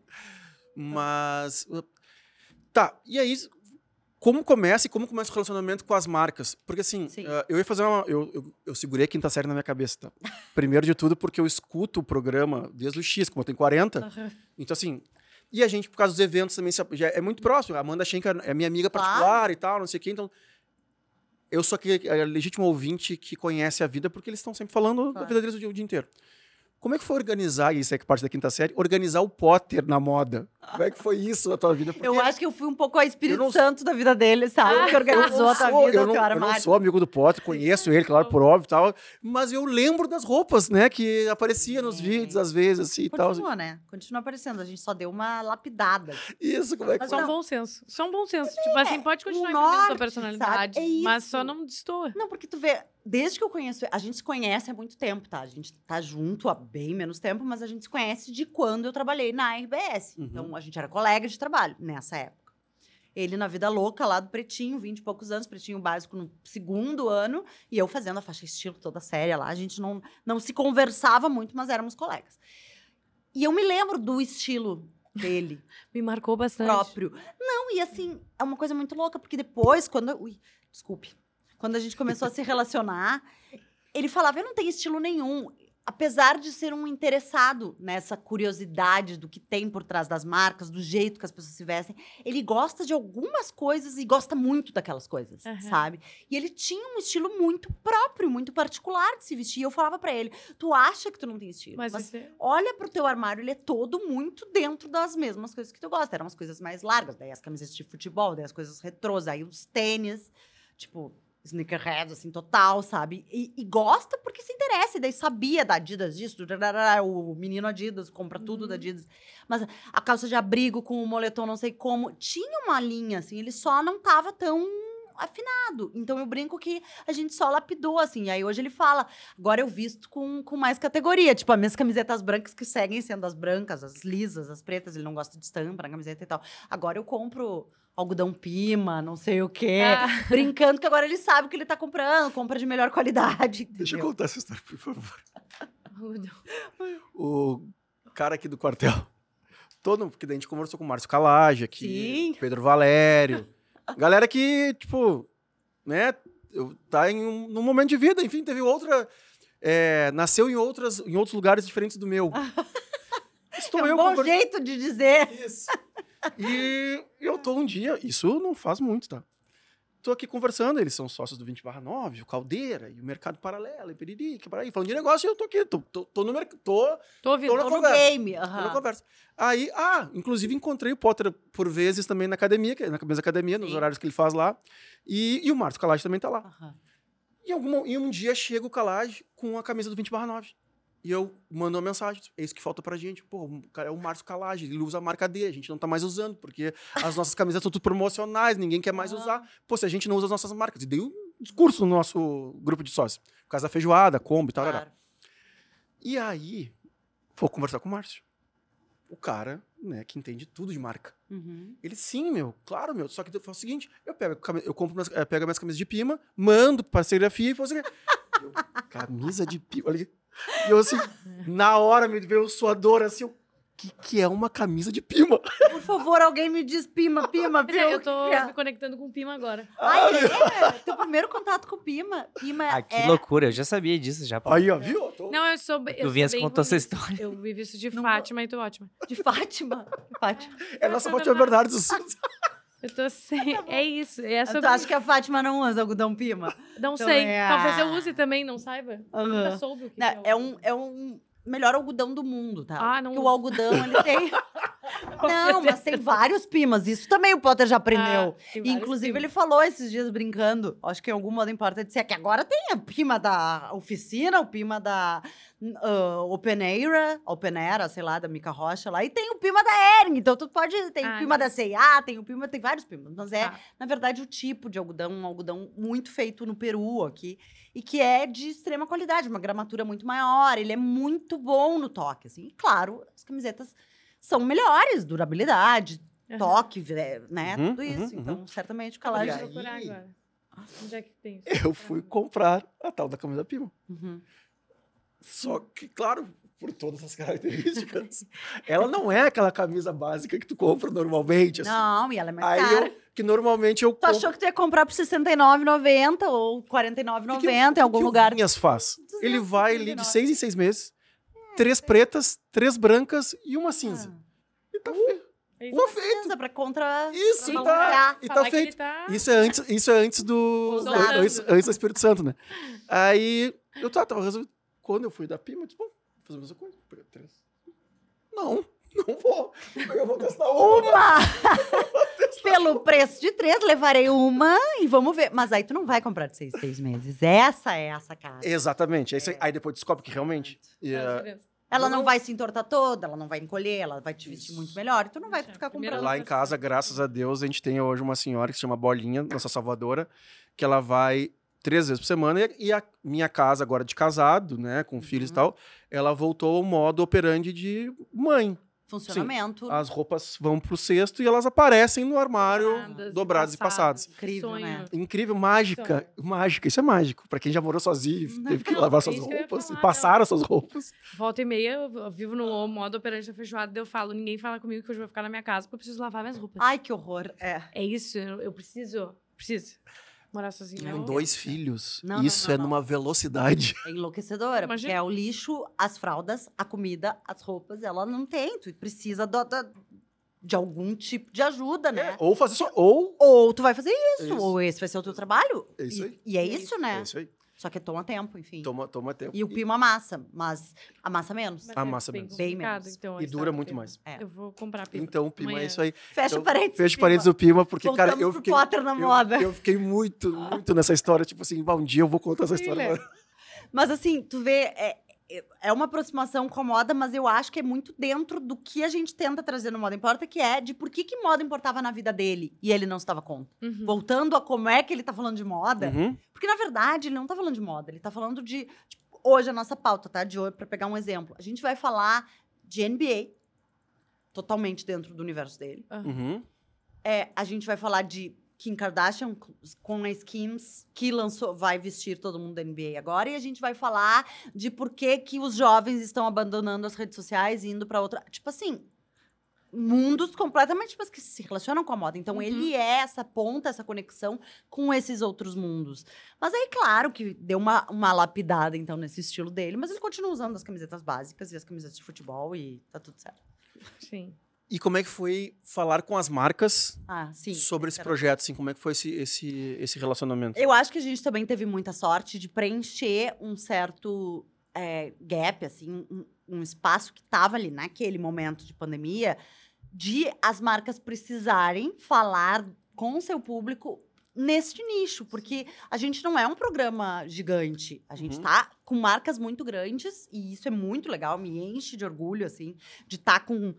Mas. uh, Tá, e aí, como começa e como começa o relacionamento com as marcas? Porque assim, Sim. uh, eu ia fazer uma. Eu, eu, eu segurei a quinta série na minha cabeça, tá? Primeiro de tudo, porque eu escuto o programa desde o X, como eu tenho 40. Aham. Então, assim. E a gente, por causa dos eventos, também se- já é muito próximo. A Amanda Schenker é minha amiga Claro. particular e tal, não sei o quê. Então, eu sou aquele é, legítimo ouvinte que conhece a vida, porque eles estão sempre falando da Claro. vida deles o dia, o dia inteiro. Como é que foi organizar, e isso é que parte da quinta série, organizar o Potter na moda? Como é que foi isso na tua vida? Porque Eu acho que eu fui um pouco a Espírito não- Santo da vida dele, sabe? que eu organizou não a tua sou- vida, eu não, teu eu não armário. sou amigo do Potter, conheço ele, claro, por óbvio e tal, mas eu lembro das roupas, né, que aparecia nos É. vídeos, às vezes, assim, e tal. Continua, né? Continua aparecendo. A gente só deu uma lapidada. Isso, como é que Só foi? um bom senso. Só um bom senso. Tipo assim, pode continuar o implementando a tua norte, personalidade? É mas só não destoa. Não, porque tu vê, desde que eu conheço, a gente se conhece há muito tempo, tá? A gente tá junto há bem menos tempo, mas a gente se conhece de quando eu trabalhei na RBS. Uhum. Então, a gente era colega de trabalho nessa época. Ele na vida louca lá do Pretinho, 20 e poucos anos, Pretinho básico no segundo ano, e eu fazendo a faixa estilo toda séria lá. A gente não, não se conversava muito, mas éramos colegas. E eu me lembro do estilo dele Me marcou bastante. próprio. Não, e assim, é uma coisa muito louca, porque depois, quando. Ui, desculpe. Quando a gente começou a se relacionar, ele falava: eu não tenho estilo nenhum. Apesar de ser um interessado nessa curiosidade do que tem por trás das marcas, do jeito que as pessoas se vestem, ele gosta de algumas coisas e gosta muito daquelas coisas, Aham. sabe? E ele tinha um estilo muito próprio, muito particular de se vestir. E eu falava pra ele: tu acha que tu não tem estilo? Mas, Mas é- olha pro teu armário, ele é todo muito dentro das mesmas coisas que tu gosta. Eram umas coisas mais largas, daí as camisetas de futebol, daí as coisas retrôs, aí os tênis, tipo, sneakerhead, assim, total, sabe? E, e gosta porque se interessa, e daí sabia da Adidas disso, o menino Adidas, compra tudo da Uhum. Adidas. Mas a calça de abrigo com o moletom, não sei como, tinha uma linha, assim, ele só não tava tão afinado. Então eu brinco que a gente só lapidou, assim. E aí hoje ele fala, agora eu visto com, com mais categoria. Tipo, as minhas camisetas brancas que seguem sendo as brancas, as lisas, as pretas. Ele não gosta de estampa na camiseta e tal. Agora eu compro algodão pima, não sei o quê. Ah. Brincando que agora ele sabe o que ele tá comprando. Compra de melhor qualidade. Deixa eu entendeu? contar essa história, por favor. O cara aqui do quartel, todo, porque daí a gente conversou com o Márcio Calage aqui, Sim. Pedro Valério, galera que, tipo, né, tá em um, num momento de vida, enfim, teve outra, é, nasceu em, outras, em outros lugares diferentes do meu. Estou É um eu bom conver- jeito de dizer. Isso. E eu tô um dia, isso não faz muito, tá? Tô aqui conversando, eles são sócios do 20 9, o Caldeira e o Mercado Paralelo, e piriri, que para aí, falando de negócio, e eu tô aqui, tô, tô, tô no mercado, tô, Tô ouvindo. Tô na Tô conversa. game. tô na conversa. Aí, ah, inclusive encontrei o Potter por vezes também na academia, é na mesma academia, nos Sim. horários que ele faz lá, e, e o Márcio Calage também tá lá. Aham. E, alguma, e um dia chega o Calage com a camisa do 20 9. E eu mando uma mensagem, é isso que falta pra gente. Pô, o cara é o Márcio Calage, ele usa a marca D, a gente não tá mais usando, porque as nossas camisetas são tudo promocionais, ninguém quer mais Ah. usar. Pô, se a gente não usa as nossas marcas. E dei um discurso no nosso grupo de sócios. Por causa da feijoada, Kombi e tal. Claro. E aí, vou conversar com o Márcio. O cara, né, que entende tudo de marca. Uhum. Ele, sim, meu, claro, meu. Só que eu faço o seguinte: eu pego, eu compro, minhas, eh, pego minhas camisas de pima, mando pra serigrafia e faço? Eu, camisa de pima. Olha aqui. E eu, assim, na hora me veio o suador, assim, o que, que é uma camisa de pima? Por favor, alguém me diz pima, pima, pima. Eu tô é? me conectando com o Pima agora. Ai, é? Teu primeiro contato com o Pima. Pima Ah, que é... loucura, eu já sabia disso já. Aí, ó, viu? Tô- Não, eu sou. Eu Tu vinha sou se bem contou essa história. Eu vi isso de Não- Fátima e tô ótima. De Fátima. Fátima. É a nossa é Fátima Bernardes. Eu tô sem. É isso. É Tu sobre... acha que a Fátima não usa algodão Pima? Não Então sei. é Talvez eu use também, não saiba. Aham. Nunca soube o que, Não, que é um, é um melhor algodão do mundo, tá? Ah, não Porque o algodão, ele tem... Não, mas tem vários pimas. Isso também o Potter já aprendeu. Ah, inclusive, Pimas. ele falou esses dias brincando, acho que em algum modo importa, disse que agora tem a pima da oficina, o pima da uh, Open Era, Open Era, sei lá, da Mica Rocha lá, e tem o pima da Ering. Então, tu pode. Tem o Ah, pima da C&A, tem o pima, tem vários pimas. Mas é, Ah. na verdade, o tipo de algodão, um algodão muito feito no Peru aqui, e que é de extrema qualidade, uma gramatura muito maior, ele é muito bom no toque, assim. E, claro, as camisetas são melhores, durabilidade, Aham. toque, né? Uhum, tudo isso. uhum, Então, certamente o E aí? procurar agora. Onde é que tem isso? Eu fui comprar a tal da camisa pima. Uhum. Só que, claro, por todas as características. ela não é aquela camisa básica que tu compra normalmente. assim. Não, e ela é mais Aí cara. eu, que normalmente eu Tu compro. achou que tu ia comprar por R$ 69,90 ou R$ O que que- 49,90 em o algum que o lugar? Vinhas faz. Ele vai ali de 239. seis em seis meses, três pretas, três brancas e uma cinza. E tá feito. É isso. Tá feito. Cinza pra contra... Isso, pra e tá, e tá feito. tá- Isso é antes, isso é antes do. Antes, antes do Espírito Santo, né? Aí eu tava, tava resolvido. Quando eu fui da Pima, eu disse, bom, vou fazer a mesma coisa. pegar três. Não, não vou. Eu vou testar uma. Uma! Pelo preço de três, levarei uma e vamos ver. Mas aí tu não vai comprar de seis, seis meses. Essa é a sacada. Exatamente. Aí, você- aí depois descobre que realmente. Ela não Não. vai se entortar toda, ela não vai encolher, ela vai te vestir Isso. muito melhor. E tu não vai é ficar comprando. Lá em casa, graças a Deus, a gente tem hoje uma senhora que se chama Bolinha, nossa salvadora, que ela vai três vezes por semana. E a minha casa, agora de casado, né, com filhos e Uhum. tal, ela voltou ao modo operandi de mãe. Funcionamento. As roupas vão pro cesto e elas aparecem no armário, Dobradas e dobradas e passadas. Incrível, Sonho. né? Incrível, mágica, mágica. Isso é mágico. Pra quem já morou sozinho, e teve que Não, lavar é suas roupas e falar, passaram as suas roupas. Volta e meia, eu vivo no modo operante da feijoada, eu falo, ninguém fala comigo que hoje eu vou ficar na minha casa porque eu preciso lavar minhas roupas. Ai, que horror. É. É isso, eu, eu preciso, preciso morar sozinha. Com Eu- dois filhos. Não, Isso não, é não. numa velocidade. É enlouquecedora, Imagina. porque é o lixo, as fraldas, a comida, as roupas, ela não tem. Tu precisa do- da- de algum tipo de ajuda, né? Ou fazer só. Ou. Ou tu vai fazer isso, Isso. ou esse vai ser o teu trabalho. É isso E- aí. E, é É isso, né? É isso aí. Só que toma tempo, enfim. Toma, toma tempo. E o pima amassa, mas amassa menos. Mas A é massa bem menos. Bem menos. então, a E dura muito Pima. mais. É. Eu vou comprar pima. Então, o Pima Amanhã. é isso aí. Fecha Então, parênteses. Fecha Pima. parênteses do Pima, porque, Voltamos cara, eu fiquei. Potter na eu- moda. Eu, fiquei muito, muito nessa história. Tipo assim, "Bah, um dia eu vou contar essa história. Filha. agora." Mas assim, tu vê, é, é- uma aproximação com a moda, mas eu acho que é muito dentro do que a gente tenta trazer no Moda Importa, que é de por que, que moda importava na vida dele e ele não se dava conta. Uhum. Voltando a como é que ele tá falando de moda, Uhum. porque na verdade ele não tá falando de moda, ele tá falando de. tipo, hoje a nossa pauta, tá? De hoje, pra pegar um exemplo. A gente vai falar de NBA, totalmente dentro do universo dele. Uhum. É, a gente vai falar de Kim Kardashian com- a Skims, que lançou, vai vestir todo mundo da NBA agora. E a gente vai falar de por que, que os jovens estão abandonando as redes sociais e indo para outra. Tipo assim, mundos completamente tipo, que se relacionam com a moda. Então, Uhum. ele é essa ponta, essa conexão com esses outros mundos. Mas aí, claro que deu uma, uma lapidada, então, nesse estilo dele. Mas ele continua usando as camisetas básicas e as camisetas de futebol e tá tudo certo. Sim. E como é que foi falar com as marcas Ah, sim. sobre esse projeto? Assim, como é que foi esse, esse, esse relacionamento? Eu acho que a gente também teve muita sorte de preencher um certo é, gap, assim, um, um espaço que estava ali naquele momento de pandemia, de as marcas precisarem falar com o seu público neste nicho, porque a gente não é um programa gigante, a gente Uhum. tá com marcas muito grandes e isso é muito legal, me enche de orgulho, assim, de estar com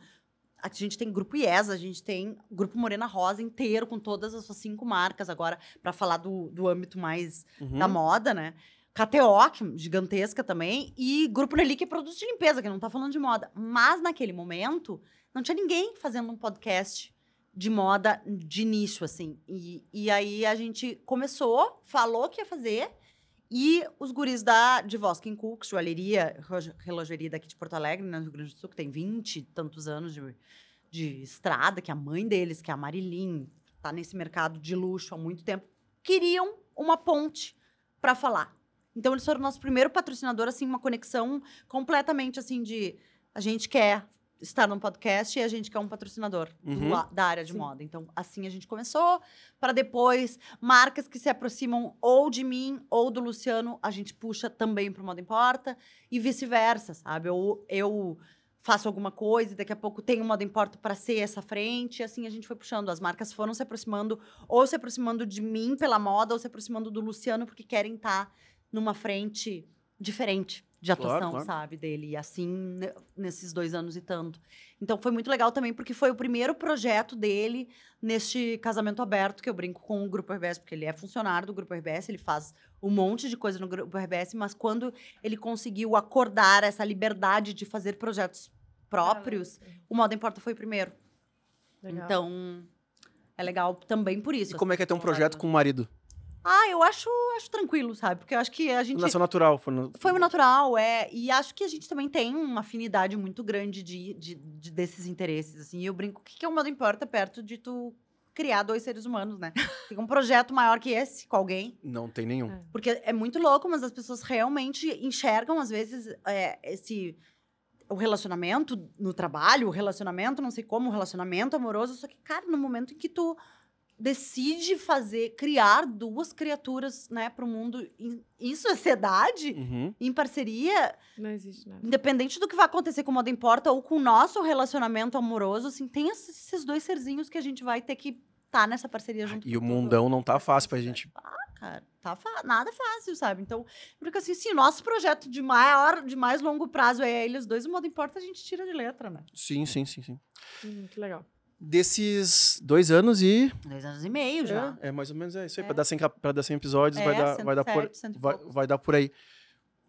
a gente tem grupo IES, a gente tem grupo Morena Rosa inteiro com todas as suas cinco marcas agora para falar do, do âmbito mais Uhum. da moda, né? KTO, que é gigantesca também, e Grupo Nelly, que é produto de limpeza, que não tá falando de moda. Mas naquele momento, não tinha ninguém fazendo um podcast de moda de nicho, assim. E, e aí a gente começou, falou que ia fazer, e os guris da de Voskin Cooks, joalheria, relo- relojoaria daqui de Porto Alegre, né, no Rio Grande do Sul, que tem 20 e tantos anos de, de estrada, que a mãe deles, que é a Marilyn, tá nesse mercado de luxo há muito tempo, queriam uma ponte para falar. Então eles foram nosso primeiro patrocinador, assim, uma conexão completamente assim de a gente quer estar num podcast e a gente quer um patrocinador do Uhum. la- da área de Sim. moda. Então assim a gente começou para depois marcas que se aproximam ou de mim ou do Luciano, a gente puxa também para Moda Importa e vice-versa, sabe? Eu, eu faço alguma coisa e daqui a pouco tem um Moda Importa para ser essa frente, e assim a gente foi puxando. As marcas foram se aproximando ou se aproximando de mim pela moda ou se aproximando do Luciano porque querem estar numa frente diferente de Claro, atuação, claro. sabe, dele. E assim, ne- nesses dois anos e tanto. Então, foi muito legal também, porque foi o primeiro projeto dele neste casamento aberto, que eu brinco com o Grupo RBS, porque ele é funcionário do Grupo RBS, ele faz um monte de coisa no Grupo RBS, mas quando ele conseguiu acordar essa liberdade de fazer projetos próprios, o Moda Importa foi o primeiro. Legal. Então, é legal também por isso. E como é que é ter um assim, projeto com o marido? Ah, eu acho, acho tranquilo, sabe? Porque eu acho que a gente. Nasceu natural. Foi no... Foi o natural, é. E acho que a gente também tem uma afinidade muito grande de, de- de- desses interesses, assim. E eu brinco, o que, que é o modo importa perto de tu criar dois seres humanos, né? Tem um projeto maior que esse com alguém. Não tem nenhum. É. Porque é muito louco, mas as pessoas realmente enxergam, às vezes, é, esse... O relacionamento no trabalho, o relacionamento, não sei como, o relacionamento amoroso. Só que, cara, no momento em que tu decide fazer, criar duas criaturas, né, pro mundo em, em sociedade, Uhum. em parceria, Não existe nada. independente do que vai acontecer com o Moda Importa ou com o nosso relacionamento amoroso, assim, tem esses, dois serzinhos que a gente vai ter que estar nessa parceria junto. E com o tudo. mundão não tá fácil pra gente. Ah, cara, tá fa- nada fácil, sabe? Então, porque assim, se nosso projeto de maior, de mais longo prazo é eles dois, o Moda Importa a gente tira de letra, né? Sim, sim, sim, sim. Hum, que legal. Desses dois anos e. Dois anos e meio já. É, é mais ou menos é isso aí. É. Pra, dar 100, cap- pra dar 100 episódios, vai, É, dar, vai, dar por, 107, cento e vai, poucos. vai dar por aí. O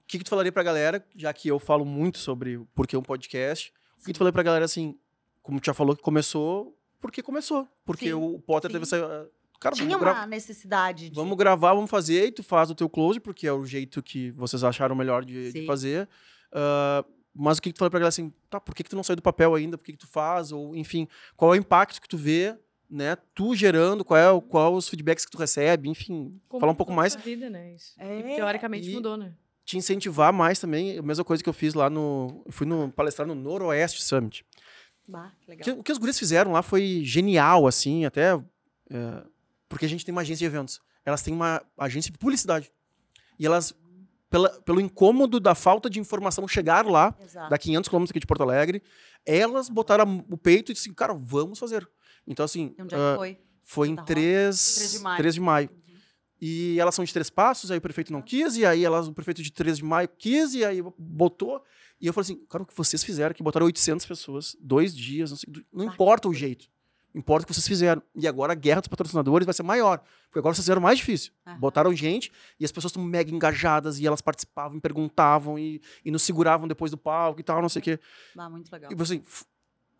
que, que tu falaria pra galera, já que eu falo muito sobre o porquê um podcast? O que tu falaria pra galera assim, como tu já falou que começou, porque começou? Porque Sim, o Potter sim. teve essa. Cara, Tinha uma gra- necessidade de... vamos gravar, vamos fazer, e tu faz o teu close, porque é o jeito que vocês acharam melhor de, de Sim. fazer. Ah, mas o que, que tu falaria pra galera assim, tá, por que, que tu não saiu do papel ainda? Por que, que tu faz? Ou, enfim, qual é o impacto que tu vê, né? Tu gerando, qual é, o- qual os feedbacks que tu recebe, enfim. Como falar um pouco mais vida, né? Isso. É, E, teoricamente e- mudou, né? te incentivar mais também. A mesma coisa que eu fiz lá no. Eu fui no, palestrar no Noroeste Summit. Bah, que legal. Que- o que os guris fizeram lá foi genial, assim, até. é, porque a gente tem uma agência de eventos. Elas têm uma agência de publicidade. E elas, pela, pelo incômodo da falta de informação, chegaram lá, Exato. dá 500 quilômetros aqui de Porto Alegre. Elas botaram o peito e disseram, cara, vamos fazer. Então, assim, Onde que foi? foi em Santa Rosa? 3, 3 de maio. 3 de maio. E elas são de três passos, aí o prefeito não quis, e aí elas, o prefeito de 3 de maio quis, e aí botou. E eu falei assim, cara, o que vocês fizeram, que botaram 800 pessoas, dois dias, não, sei, não importa o jeito. Importa o que vocês fizeram. E agora a guerra dos patrocinadores vai ser maior. Porque agora vocês fizeram mais difícil. Aham. Botaram gente e as pessoas estão mega engajadas e elas participavam, perguntavam e, e nos seguravam depois do palco e tal, não sei o quê. Ah, muito legal. E assim,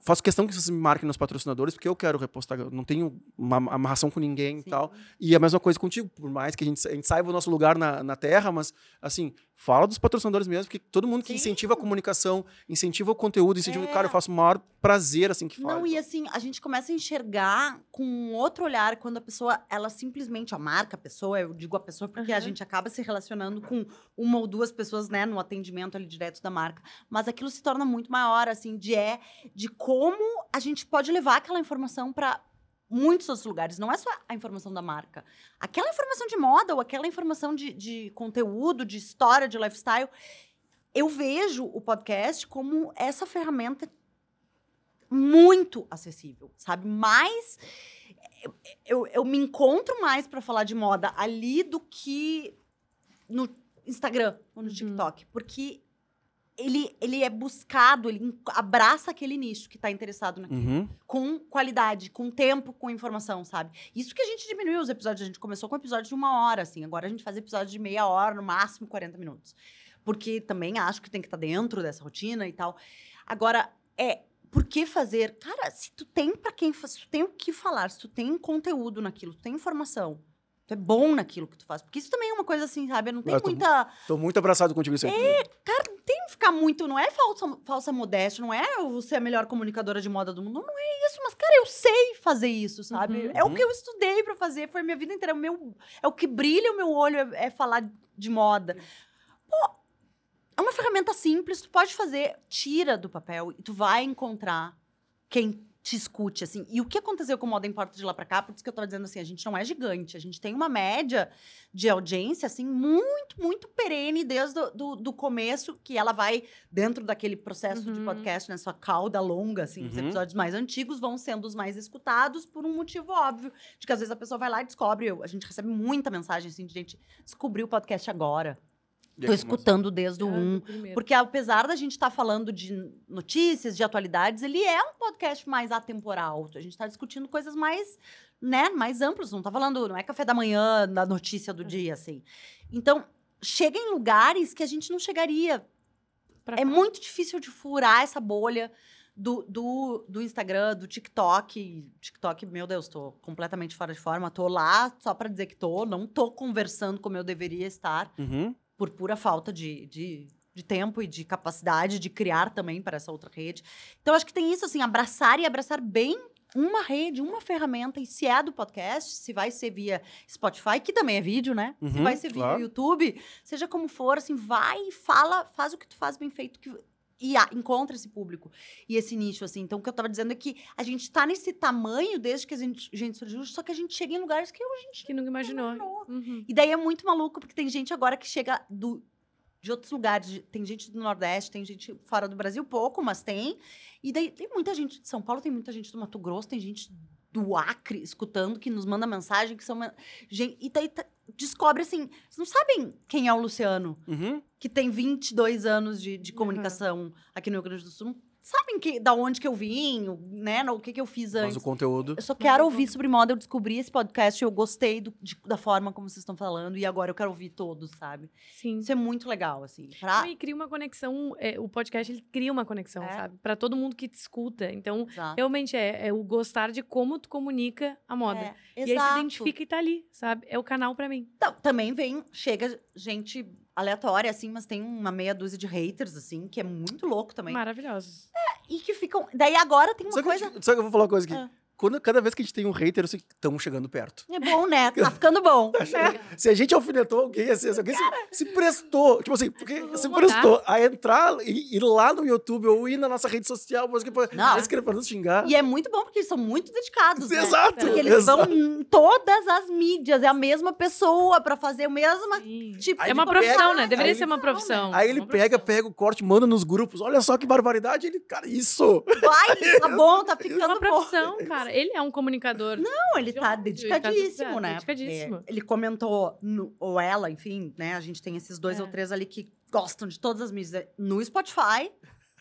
faço questão que vocês me marquem nos patrocinadores, porque eu quero repostar. Eu não tenho uma amarração com ninguém e Sim. tal. E a mesma coisa contigo, por mais que a gente, a gente saiba o nosso lugar na, na Terra, mas, assim, fala dos patrocinadores mesmo, porque todo mundo que Sim. incentiva a comunicação, incentiva o conteúdo, incentiva. É. Cara, eu faço o maior prazer, assim, que fala. Não, e assim, a gente começa a enxergar com um outro olhar quando a pessoa, ela simplesmente, a marca, a pessoa, eu digo a pessoa porque a Aham. gente acaba se relacionando com uma ou duas pessoas, né, no atendimento ali direto da marca. Mas aquilo se torna muito maior, assim, de, é, de como a gente pode levar aquela informação para muitos outros lugares. Não é só a informação da marca. Aquela informação de moda ou aquela informação de, de conteúdo, de história, de lifestyle. Eu vejo o podcast como essa ferramenta muito acessível, sabe? Mais. Eu, eu, eu me encontro mais para falar de moda ali do que no Instagram ou no Uhum. TikTok. Porque ele, ele é buscado, ele abraça aquele nicho que tá interessado naquilo. Uhum. Com qualidade, com tempo, com informação, sabe? Isso que a gente diminuiu os episódios. A gente começou com episódio de uma hora, assim. Agora a gente faz episódio de meia hora, no máximo 40 minutos. Porque também acho que tem que estar dentro dessa rotina e tal. Agora, é. Por que fazer? Cara, se tu tem para quem. Se tu tem o que falar, se tu tem conteúdo naquilo, tu tem informação, tu é bom naquilo que tu faz. Porque isso também é uma coisa assim, sabe? Não tem Eu muita. Tô muito abraçado contigo isso aí. Cara, não tem que ficar muito. Não é falsa, falsa modéstia, não é ser a melhor comunicadora de moda do mundo. Não é isso, mas, cara, eu sei fazer isso, sabe? Uhum. É o que eu estudei pra fazer, foi a minha vida inteira. O meu, é o que brilha o meu olho, é, é falar de moda. Pô, é uma ferramenta simples, tu pode fazer, tira do papel e tu vai encontrar quem te escute, assim. E o que aconteceu com o Moda Importa de lá pra cá, por isso que eu tava dizendo assim, a gente não é gigante, a gente tem uma média de audiência, assim, muito, muito perene desde o do, do começo, que ela vai dentro daquele processo de Uhum. podcast, né, sua cauda longa, assim, os Uhum. episódios mais antigos vão sendo os mais escutados por um motivo óbvio, de que às vezes a pessoa vai lá e descobre, a gente recebe muita mensagem, assim, de gente, descobriu o podcast agora, E tô aí, escutando desde o Ah, um, do primeiro. porque apesar da gente estar falando de notícias, de atualidades, ele é um podcast mais atemporal. A gente está discutindo coisas mais, né, mais amplas. Não tá falando, não é café da manhã da notícia do dia, assim. Então, chega em lugares que a gente não chegaria. Pra É cá. muito difícil de furar essa bolha do, do, do Instagram, do TikTok. TikTok, meu Deus, tô completamente fora de forma. Tô lá só pra dizer que tô. Não tô conversando como eu deveria estar, Uhum. Por pura falta de, de, de tempo e de capacidade de criar também para essa outra rede. Então, acho que tem isso, assim, abraçar e abraçar bem uma rede, uma ferramenta. E se é do podcast, se vai ser via Spotify, que também é vídeo, né? se Uhum, vai ser via claro. YouTube, seja como for, assim, vai e fala, faz o que tu faz bem feito. Que, e ah, encontra esse público e esse nicho, assim. Então, o que eu tava dizendo é que a gente tá nesse tamanho desde que a gente, a gente surgiu, só que a gente chega em lugares que a gente Que nunca imaginou. Uhum. e daí é muito maluco, porque tem gente agora que chega do, de outros lugares. Tem gente do Nordeste, tem gente fora do Brasil, pouco, mas tem. E daí tem muita gente de São Paulo, tem muita gente do Mato Grosso, tem gente do Acre escutando, que nos manda mensagem, que são. Gente, e daí tá- descobre assim. Vocês não sabem quem é o Luciano, Uhum. que tem 22 anos de, de comunicação aqui no Rio Grande do Sul. Não sabem que, da onde que eu vim, o- né? O que, que eu fiz Mas antes. o conteúdo. Eu só quero ouvir sobre moda. Eu descobri esse podcast, eu gostei do- de- da forma como vocês estão falando, e agora eu quero ouvir todos, sabe? Sim. Isso é muito legal, assim. Pra... E cria uma conexão, é, o podcast ele cria uma conexão, É. sabe? Pra todo mundo que te escuta. Então, Exato. realmente é, é o gostar de como tu comunica a moda. É, E aí se identifica e tá ali, sabe? É o canal pra mim. Então, também vem, chega gente aleatória, assim, mas tem uma meia dúzia de haters, assim, que é muito louco também. Maravilhosos. E que ficam. Daí agora tem uma Sabe, coisa. que, sabe que eu vou falar uma coisa aqui? Ah. Quando, cada vez que a gente tem um hater, eu sei que estamos chegando perto. É bom, né? Tá ficando bom. Se a gente alfinetou alguém, assim, se alguém se, se prestou, tipo assim, porque se botar. prestou a entrar e ir lá no YouTube ou ir na nossa rede social, mas que escrever pra nos xingar. E é muito bom porque eles são muito dedicados. né? Exato! Porque eles exato. vão em todas as mídias, é a mesma pessoa pra fazer o mesmo Sim. tipo Aí é uma profissão, pega- né? Deveria aí ser uma profissão. Aí ele pega, profissão. pega o corte, manda nos grupos. Olha só que barbaridade. Ele, cara, isso! Vai, tá bom, tá É ficando uma bom. profissão, cara. Ele é um comunicador. Não, ele tá Óbvio, dedicadíssimo, ele tá né? dedicadíssimo. Porque Ele comentou, no- ou ela, enfim, né? A gente tem esses dois É. ou três ali que gostam de todas as mídias. No Spotify,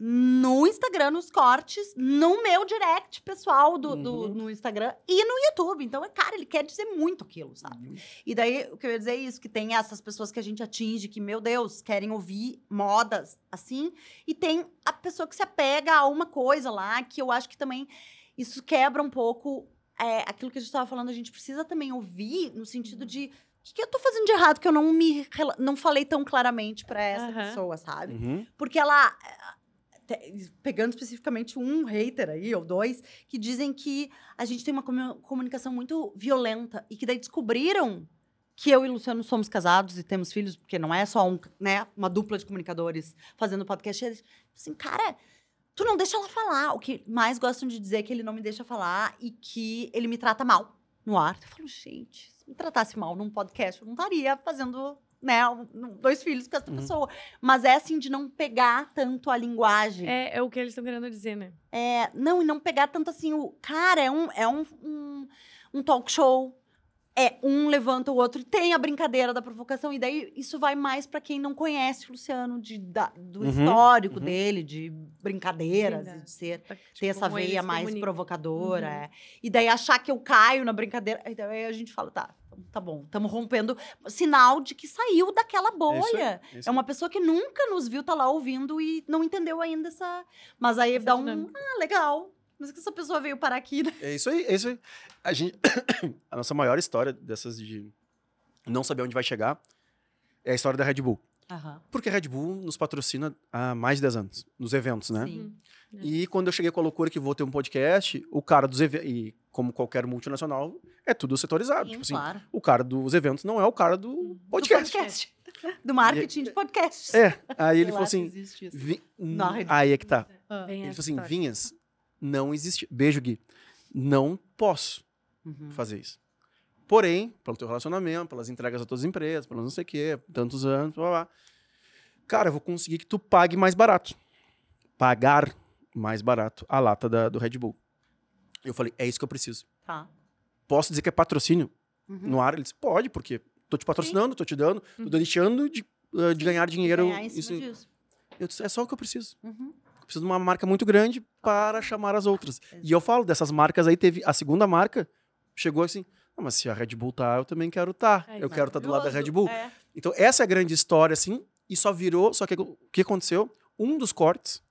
no Instagram, nos cortes, no meu direct pessoal do, do- Uhum. no Instagram e no YouTube. Então, é, cara, ele quer dizer muito aquilo, sabe? E daí, o que eu ia dizer é isso, que tem essas pessoas que a gente atinge, que, meu Deus, querem ouvir modas assim, e tem a pessoa que se apega a uma coisa lá, que eu acho que também isso quebra um pouco é, aquilo que a gente estava falando, a gente precisa também ouvir no sentido de o que, que eu tô fazendo de errado que eu não me rela- não falei tão claramente para essa Aham. pessoa, sabe? Uhum. Porque ela. eh, te- Pegando especificamente um hater aí, ou dois, que dizem que a gente tem uma comu- comunicação muito violenta e que daí descobriram que eu e o Luciano somos casados e temos filhos, porque não é só um, né, uma dupla de comunicadores fazendo podcast. Eles, assim, cara, tu não deixa ela falar. O que mais gostam de dizer é que ele não me deixa falar e que ele me trata mal no ar. Eu falo, gente, se me tratasse mal num podcast, eu não estaria fazendo, né, dois filhos com essa Uhum. pessoa. Mas é assim de não pegar tanto a linguagem. É, é o que eles estão querendo dizer, né? É, não, e não pegar tanto assim o. Cara, é um, é um, um, um talk show. É, um levanta o outro e tem a brincadeira da provocação. E daí isso vai mais pra quem não conhece o Luciano, de, da- do Uhum, histórico uhum. de de brincadeiras, Sim, e da- de ser Tá, ter tipo, essa como eles veia mais comunicam. provocadora. Uhum. é. E daí achar que eu caio na brincadeira. Aí daí a gente fala, tá, tá bom, estamos rompendo. Sinal de que saiu daquela É isso bolha. é isso É uma pessoa que nunca nos viu, tá lá ouvindo e não entendeu ainda essa. Mas aí Essa dá um. dinâmica. Ah, legal. Mas que essa pessoa veio parar aqui, né? É isso aí, é isso aí. A, gente, a nossa maior história dessas de não saber onde vai chegar é a história da Red Bull. Aham. Porque a Red Bull nos patrocina há mais de 10 anos, nos eventos, né? Sim. Uhum. E quando eu cheguei com a loucura que vou ter um podcast, o cara dos eventos, e como qualquer multinacional, é tudo setorizado. Sim, tipo assim, claro. o cara dos eventos não é o cara do podcast. Do podcast. Do marketing de podcasts. É, aí ele falou assim, existe isso. vi- aí é que tá. Ah. Ele falou assim. Vinhas, não existe. Beijo, Gui. Não posso Uhum. fazer isso. Porém, pelo teu relacionamento, pelas entregas a todas as empresas, pelos não sei o quê, tantos anos, blá, blá. Cara, eu vou conseguir que tu pague mais barato. Pagar mais barato a lata da- do Red Bull. Eu falei, é isso que eu preciso. Tá. Posso dizer que é patrocínio Uhum. no ar? Ele disse, pode, porque tô te patrocinando, tô te dando, tô Uhum. deixando de, uh, de ganhar dinheiro. Ganhar Isso, disso. eu disse, é só o que eu preciso. Uhum. Preciso de uma marca muito grande para chamar as outras. E eu falo, dessas marcas aí, teve a segunda marca, chegou assim, "Ah, mas se a Red Bull tá, eu também quero estar. É eu quero estar do lado da Red. Bull. É. Então, essa é a grande história, assim, e só virou, só que o que aconteceu? Um dos cortes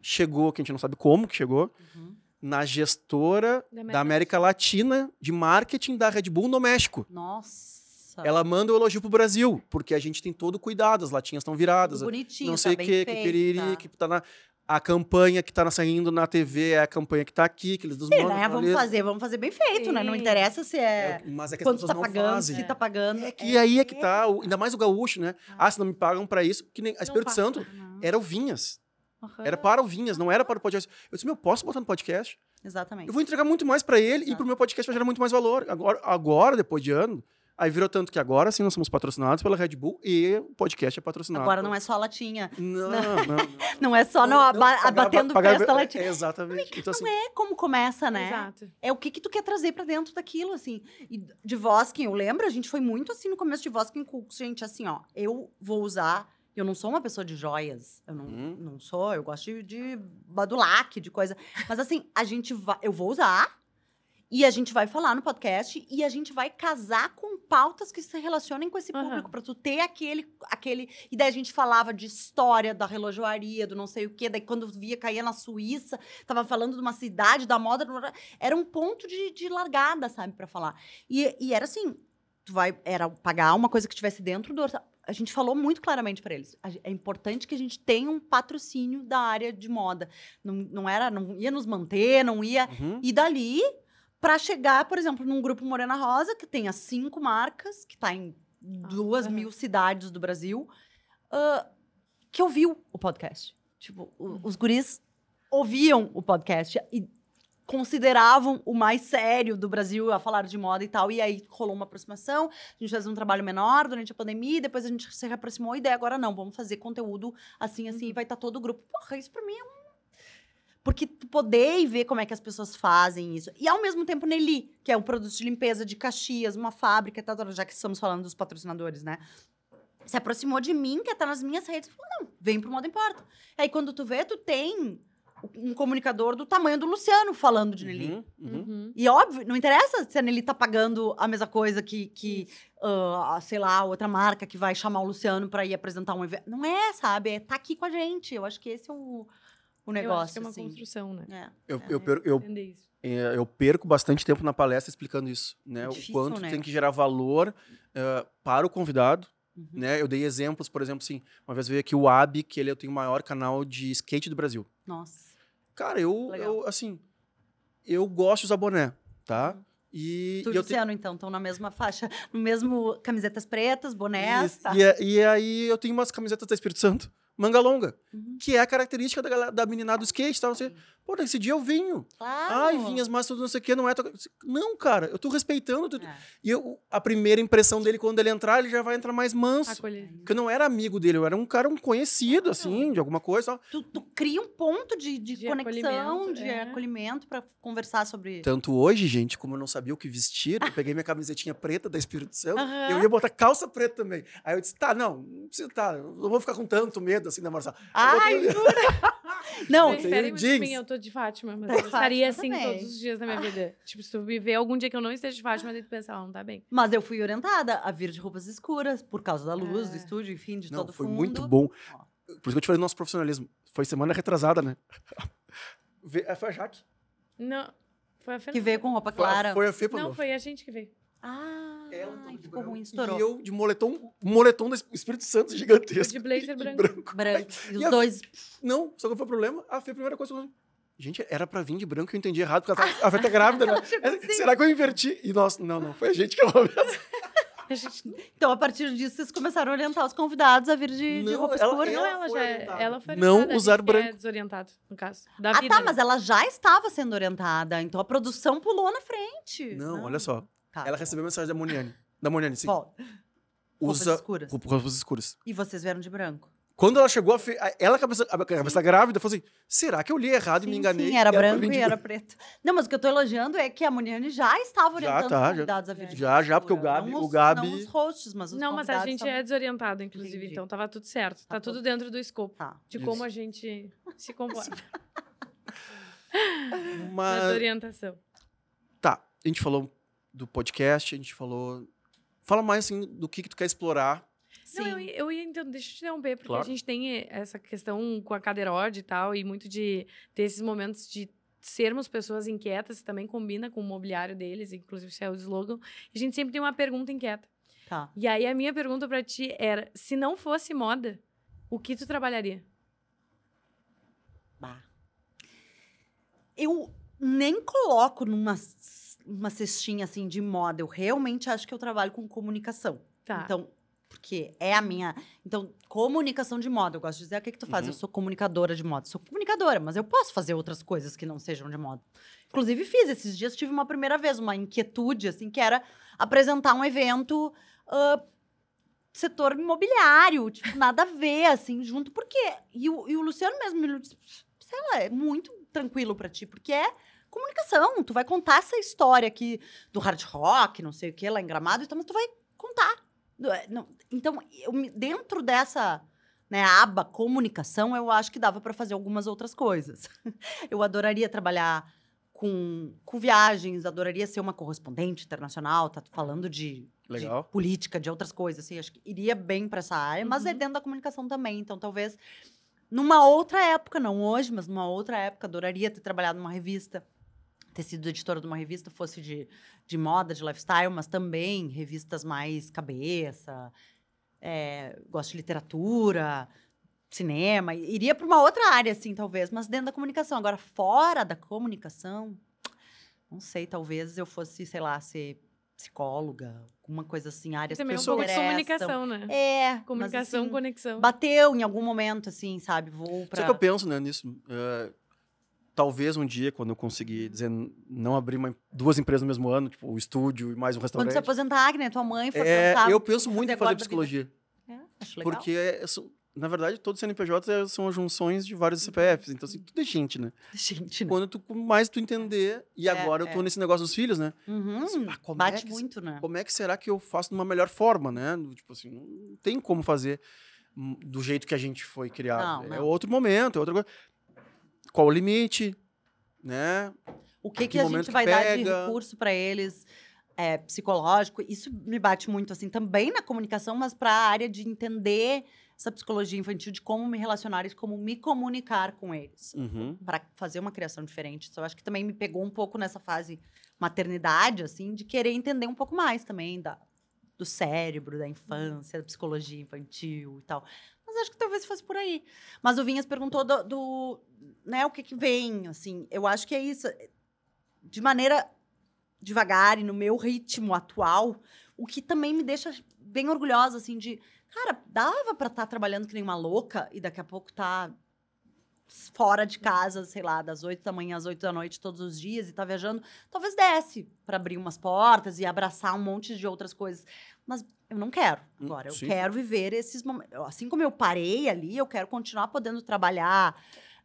chegou, que a gente não sabe como que chegou, Uhum. na gestora Da da América Latina de marketing da Red Bull no México. Nossa. Ela manda o elogio pro Brasil, porque a gente tem todo o cuidado, as latinhas estão viradas, Tudo bonitinho, não sei o tá que, bem que tá. que tá na... A campanha que tá saindo na TV é a campanha que tá aqui, que eles nos Sim, mandam. né? Vamos fazer, vamos fazer bem feito, né? Não Sim. interessa se é, É, mas é que as quanto pessoas tá não pagando, fazem. se tá pagando. É que aí é que tá, o- ainda mais o gaúcho, né? Ah, se não me pagam pra isso, que nem a Não Espírito passa. Santo era o Vinhas. Aham. Era para o Vinhas, não era para o podcast. Eu disse, meu, posso botar no podcast? Exatamente. Eu vou entregar muito mais para ele e Exato. pro meu podcast vai gerar muito mais valor. Agora, agora, depois de ano, aí virou tanto que agora sim nós somos patrocinados pela Red Bull e o podcast é patrocinado. Agora não é só a latinha. Não, não, não. Não é só não, aba- pagar- abatendo o pagar- preço da latinha. É, exatamente. Então, assim, Não é como começa, né? Exato. É o que que tu quer trazer pra dentro daquilo, assim. E de Voskin, eu lembro, a gente foi muito assim no começo de Voskin com gente, assim, ó. Eu vou usar... Eu não sou uma pessoa de joias. Eu não, Hum. não sou. Eu gosto de, de badulaque, de coisa. Mas assim, a gente vai... Eu vou usar... E a gente vai falar no podcast e a gente vai casar com pautas que se relacionem com esse público, pra tu ter aquele, aquele. E daí a gente falava de história da relojoaria, do não sei o quê. Daí quando via, caía na Suíça, tava falando de uma cidade, da moda. Era um ponto de, de largada, sabe, pra falar. E, e era assim: tu vai. Era pagar uma coisa que tivesse dentro do orçamento. A gente falou muito claramente para eles. É importante que a gente tenha um patrocínio da área de moda. Não, não era, não ia nos manter, não ia. uhum. E dali, para chegar, por exemplo, num grupo Morena Rosa, que tenha cinco marcas, que está em duas aham. mil cidades do Brasil, ah, que ouviu o podcast. Tipo, o- os guris ouviam o podcast e consideravam o mais sério do Brasil a falar de moda e tal. E aí rolou uma aproximação, a gente fez um trabalho menor durante a pandemia, depois a gente se reaproximou e daí agora não, vamos fazer conteúdo assim, assim, e vai estar todo o grupo. Porra, isso pra mim é um porque tu poder e ver como é que as pessoas fazem isso. E ao mesmo tempo, Nelly, que é um produto de limpeza de Caxias, uma fábrica, e tal, tal, já que estamos falando dos patrocinadores, né? Se aproximou de mim, que tá nas minhas redes, e falou: não, vem pro Moda Importa. Aí quando tu vê, tu tem um comunicador do tamanho do Luciano falando de Nelly. Uhum, uhum. Uhum. E óbvio, não interessa se a Nelly tá pagando a mesma coisa que, que ah, sei lá, outra marca que vai chamar o Luciano pra ir apresentar um evento. Não é, sabe? É tá aqui com a gente. Eu acho que esse é o, o Eu negócio. acho que é uma assim. construção, né? É. Eu, É. eu, per- eu, é, eu perco bastante tempo na palestra explicando isso, né? É o difícil, quanto né? tem que gerar valor eh, para o convidado, Uhum. né? Eu dei exemplos, por exemplo, assim, uma vez veio aqui o Ab, que ele tem o maior canal de skate do Brasil. Nossa. Cara, eu, Legal. eu assim, eu gosto de usar boné, tá? E, Tu e e o eu Luciano, então, estão na mesma faixa, no mesmo camisetas pretas, bonés, Isso. tá? E, é- e aí eu tenho umas camisetas da Espírito Santo, manga longa, Uhum. que é a característica da, da meninada do skate, tá? Você, pô, nesse dia eu vinho. Claro. Ai, vinhas, mas tudo não sei o que, não é. tua- Não, cara, eu tô respeitando. tu- É. E eu- a primeira impressão dele, quando ele entrar, ele já vai entrar mais manso. Acolher. Porque eu não era amigo dele, eu era um cara um conhecido, assim, de alguma coisa. Tu, tu cria um ponto de, de, De conexão, acolhimento, de é. acolhimento pra conversar sobre. Tanto hoje, gente, como eu não sabia o que vestir, eu peguei minha camisetinha preta da Espírito Santo, Aham. eu ia botar calça preta também. Aí eu disse, tá, não, não precisa, tá, eu não vou ficar com tanto medo assim da Marcela. Ai, Eu Não, Não, esperem muito de mim, eu tô de Fátima, mas Tá eu estaria assim também. todos os dias da minha vida. Tipo, se tu me ver algum dia que eu não esteja de Fátima, daí tu pensa, ah, não tá bem. mas eu fui orientada a vir de roupas escuras, por causa da luz, do É. estúdio, enfim, de Não, todo foi fundo. muito bom. Por isso que eu te falei do nosso profissionalismo. Foi semana retrasada, né? É, Foi a Jaque. Não, foi a Que Fernanda. veio com roupa Foi clara. Foi a Fê Não, foi a gente que veio. Ah, Ela toda de ficou branco. ruim, estourou. E eu de moletom, moletom do Espírito Santo gigantesco. de blazer branco. branco. Branco. E os a- dois. Não, só que foi o problema. A Fê, a primeira coisa. que eu falei, Gente, era pra vir de branco, eu entendi errado, porque ela tá, a Fê tá grávida, né? É, assim. Será que eu inverti? E nossa, não, não, foi a gente que ela A gente... Então, a partir disso, vocês começaram a orientar os convidados a vir de, de Não, roupa ela- escura. Não, ela foi já é, orientada. ela foi Não usar É branco. desorientado, no caso. Da Ah, vida, tá, mas ela já estava sendo orientada. Então, a produção pulou na frente. Não, olha só. Tá. Ela recebeu mensagem da Moniane. Da Moniane, sim. Bom, roupas Usa escuras. roupa- roupas escuras. E vocês vieram de branco. Quando ela chegou, ela, cabeça, a cabeça grávida, falou assim: será que eu li errado e me Sim, enganei? Sim, era branco e era preto. Não, mas o que eu tô elogiando é que a Moniane já estava Já orientando tá, os já- convidados a vir de já, já, porque o. Gabi- Não o os- Gabi- Não os hosts, mas os Não, mas a gente é desorientado, inclusive, Entendi. então tava tudo certo. Tá, Tá tudo dentro do escopo Tá. de Isso. como a gente se comporta na Mas, desorientação. tá, a gente falou do podcast, a gente falou. Fala mais assim do que, que tu quer explorar. Sim. Não, eu, ia- eu ia então, deixa eu te interromper, porque Claro. a gente tem essa questão com a cadeirode e tal, e muito de ter esses momentos de sermos pessoas inquietas, que também combina com o mobiliário deles, inclusive isso é o slogan. E a gente sempre tem uma pergunta inquieta. Tá. E aí a minha pergunta pra ti era: se não fosse moda, o que tu trabalharia? Bah. Eu nem coloco numa, uma cestinha assim de moda. Eu realmente acho que eu trabalho com comunicação. Tá. Então, porque é a minha. Então, comunicação de moda. Eu gosto de dizer, "Ah, o que, que tu faz? Uhum. Eu sou comunicadora de moda. Sou comunicadora, mas eu posso fazer outras coisas que não sejam de moda. Inclusive, fiz. Esses dias tive uma primeira vez, uma inquietude, assim, que era apresentar um evento. ah, setor imobiliário, tipo, nada a ver, assim, junto, porque. E o, e o Luciano mesmo me disse, sei lá, é muito tranquilo pra ti, porque é comunicação. Tu vai contar essa história aqui do hard rock, não sei o que, lá em Gramado, então, mas tu vai contar. É, Então, dentro dessa né, aba comunicação, eu acho que dava para fazer algumas outras coisas. Eu adoraria trabalhar com, com viagens, adoraria ser uma correspondente internacional, tá falando de, de política, de outras coisas, assim, acho que iria bem para essa área, mas é Uhum. dentro da comunicação também, então talvez numa outra época, não hoje, mas numa outra época, adoraria ter trabalhado numa revista, ter sido editora de uma revista, fosse de, de moda, de lifestyle, mas também revistas mais cabeça, é, gosto de literatura, cinema, iria para uma outra área, assim, talvez, mas dentro da comunicação. Agora, fora da comunicação, não sei, talvez eu fosse, sei lá, ser psicóloga, alguma coisa assim, áreas Também é um que pouco de comunicação, né? É, mas, Comunicação, assim, conexão. bateu em algum momento, assim, sabe? Vou pra... Sabe que eu penso né, nisso? É, talvez um dia, quando eu conseguir dizer, não abrir uma- duas empresas no mesmo ano, tipo o estúdio e mais um Quando restaurante. se aposentar, que nem tua mãe for é, eu penso muito em fazer psicologia. É, acho legal. Porque, é- são- na verdade, todos os CNPJ são as junções de vários CPFs. Então, assim, tudo é gente, né? Gente, né? Quando tu mais tu entender, e É, agora eu tô é. nesse negócio dos filhos, né? Uhum, Assim, ah, como bate é que- muito, né? Como é que será que eu faço de uma melhor forma, né? Tipo assim, não tem como fazer hum, do jeito que a gente foi criado. Não, É não. outro momento, é outra coisa. Qual o limite, né? O que, que que a gente vai dar de pega? recurso para eles é, psicológico? Isso me bate muito, assim, também na comunicação, mas para a área de entender essa psicologia infantil, de como me relacionar e como me comunicar com eles. Uhum. para fazer uma criação diferente. Isso eu acho que também me pegou um pouco nessa fase maternidade, assim, de querer entender um pouco mais também da, do cérebro, da infância, da psicologia infantil e tal. Mas acho que talvez fosse por aí. Mas o Vinhas perguntou do, do, né, o que que vem, assim. Eu acho que é isso. De maneira devagar e no meu ritmo atual, o que também me deixa bem orgulhosa, assim, de... Cara, dava pra estar trabalhando que nem uma louca e daqui a pouco tá fora de casa, sei lá, das 8 da manhã às 8 da noite todos os dias e tá viajando, talvez desse para abrir umas portas e abraçar um monte de outras coisas. Mas eu não quero Hum, agora. Eu sim. quero viver esses momentos. Assim como eu parei ali, eu quero continuar podendo trabalhar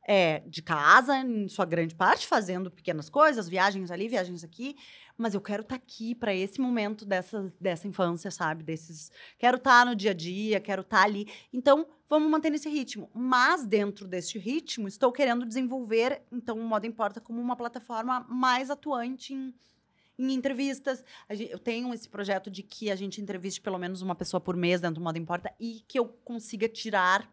é, de casa, em sua grande parte, fazendo pequenas coisas, viagens ali, viagens aqui. Mas eu quero estar aqui para esse momento dessa, dessa infância, sabe? Desses. Quero estar no dia a dia, quero estar ali. Então, vamos manter nesse ritmo. Mas, dentro desse ritmo, estou querendo desenvolver, então, o Moda Importa como uma plataforma mais atuante em, em entrevistas. A gen- eu tenho esse projeto de que a gente entreviste pelo menos uma pessoa por mês dentro do Moda Importa e que eu consiga tirar,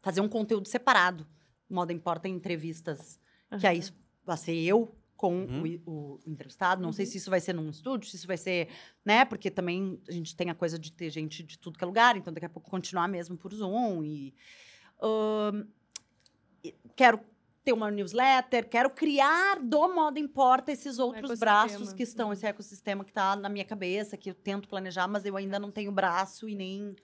fazer um conteúdo separado. Moda Importa em entrevistas, que aí vai ser eu com Uhum. o o, entrevistado. Não sei Uhum. se isso vai ser num estúdio, se isso vai ser, né? Porque também a gente tem a coisa de ter gente de tudo que é lugar, então daqui a pouco continuar mesmo por Zoom e e quero ter uma newsletter, quero criar do Moda Importa esses outros braços que estão, Uhum. esse ecossistema que está na minha cabeça, que eu tento planejar, mas eu ainda não tenho braço e nem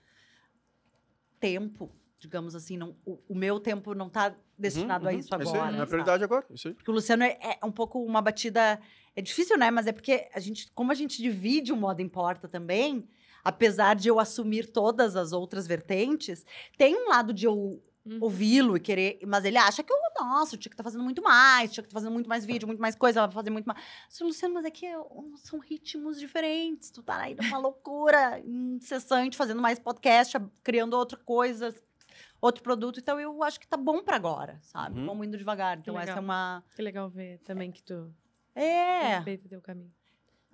tempo, digamos assim, não, o, o meu tempo não está destinado a Uhum, isso é isso aí, agora. é prioridade agora. é Isso aí. Porque o Luciano é, é um pouco uma batida. É difícil, né? Mas é porque a gente, como a gente divide o modo importa também, apesar de eu assumir todas as outras vertentes, tem um lado de eu Uhum. ouvi-lo e querer. Mas ele acha que eu, nossa, eu tinha que estar fazendo muito mais, tinha que estar fazendo muito mais vídeo, muito mais coisa, fazer muito mais. Disse, Luciano, mas é que eu- são ritmos diferentes. Tu tá aí numa loucura incessante, fazendo mais podcast, criando outra coisa, outro produto. Então eu acho que tá bom pra agora, sabe? Uhum. Vamos indo devagar. Então essa é uma. Que legal ver também que tu É. respeita teu caminho.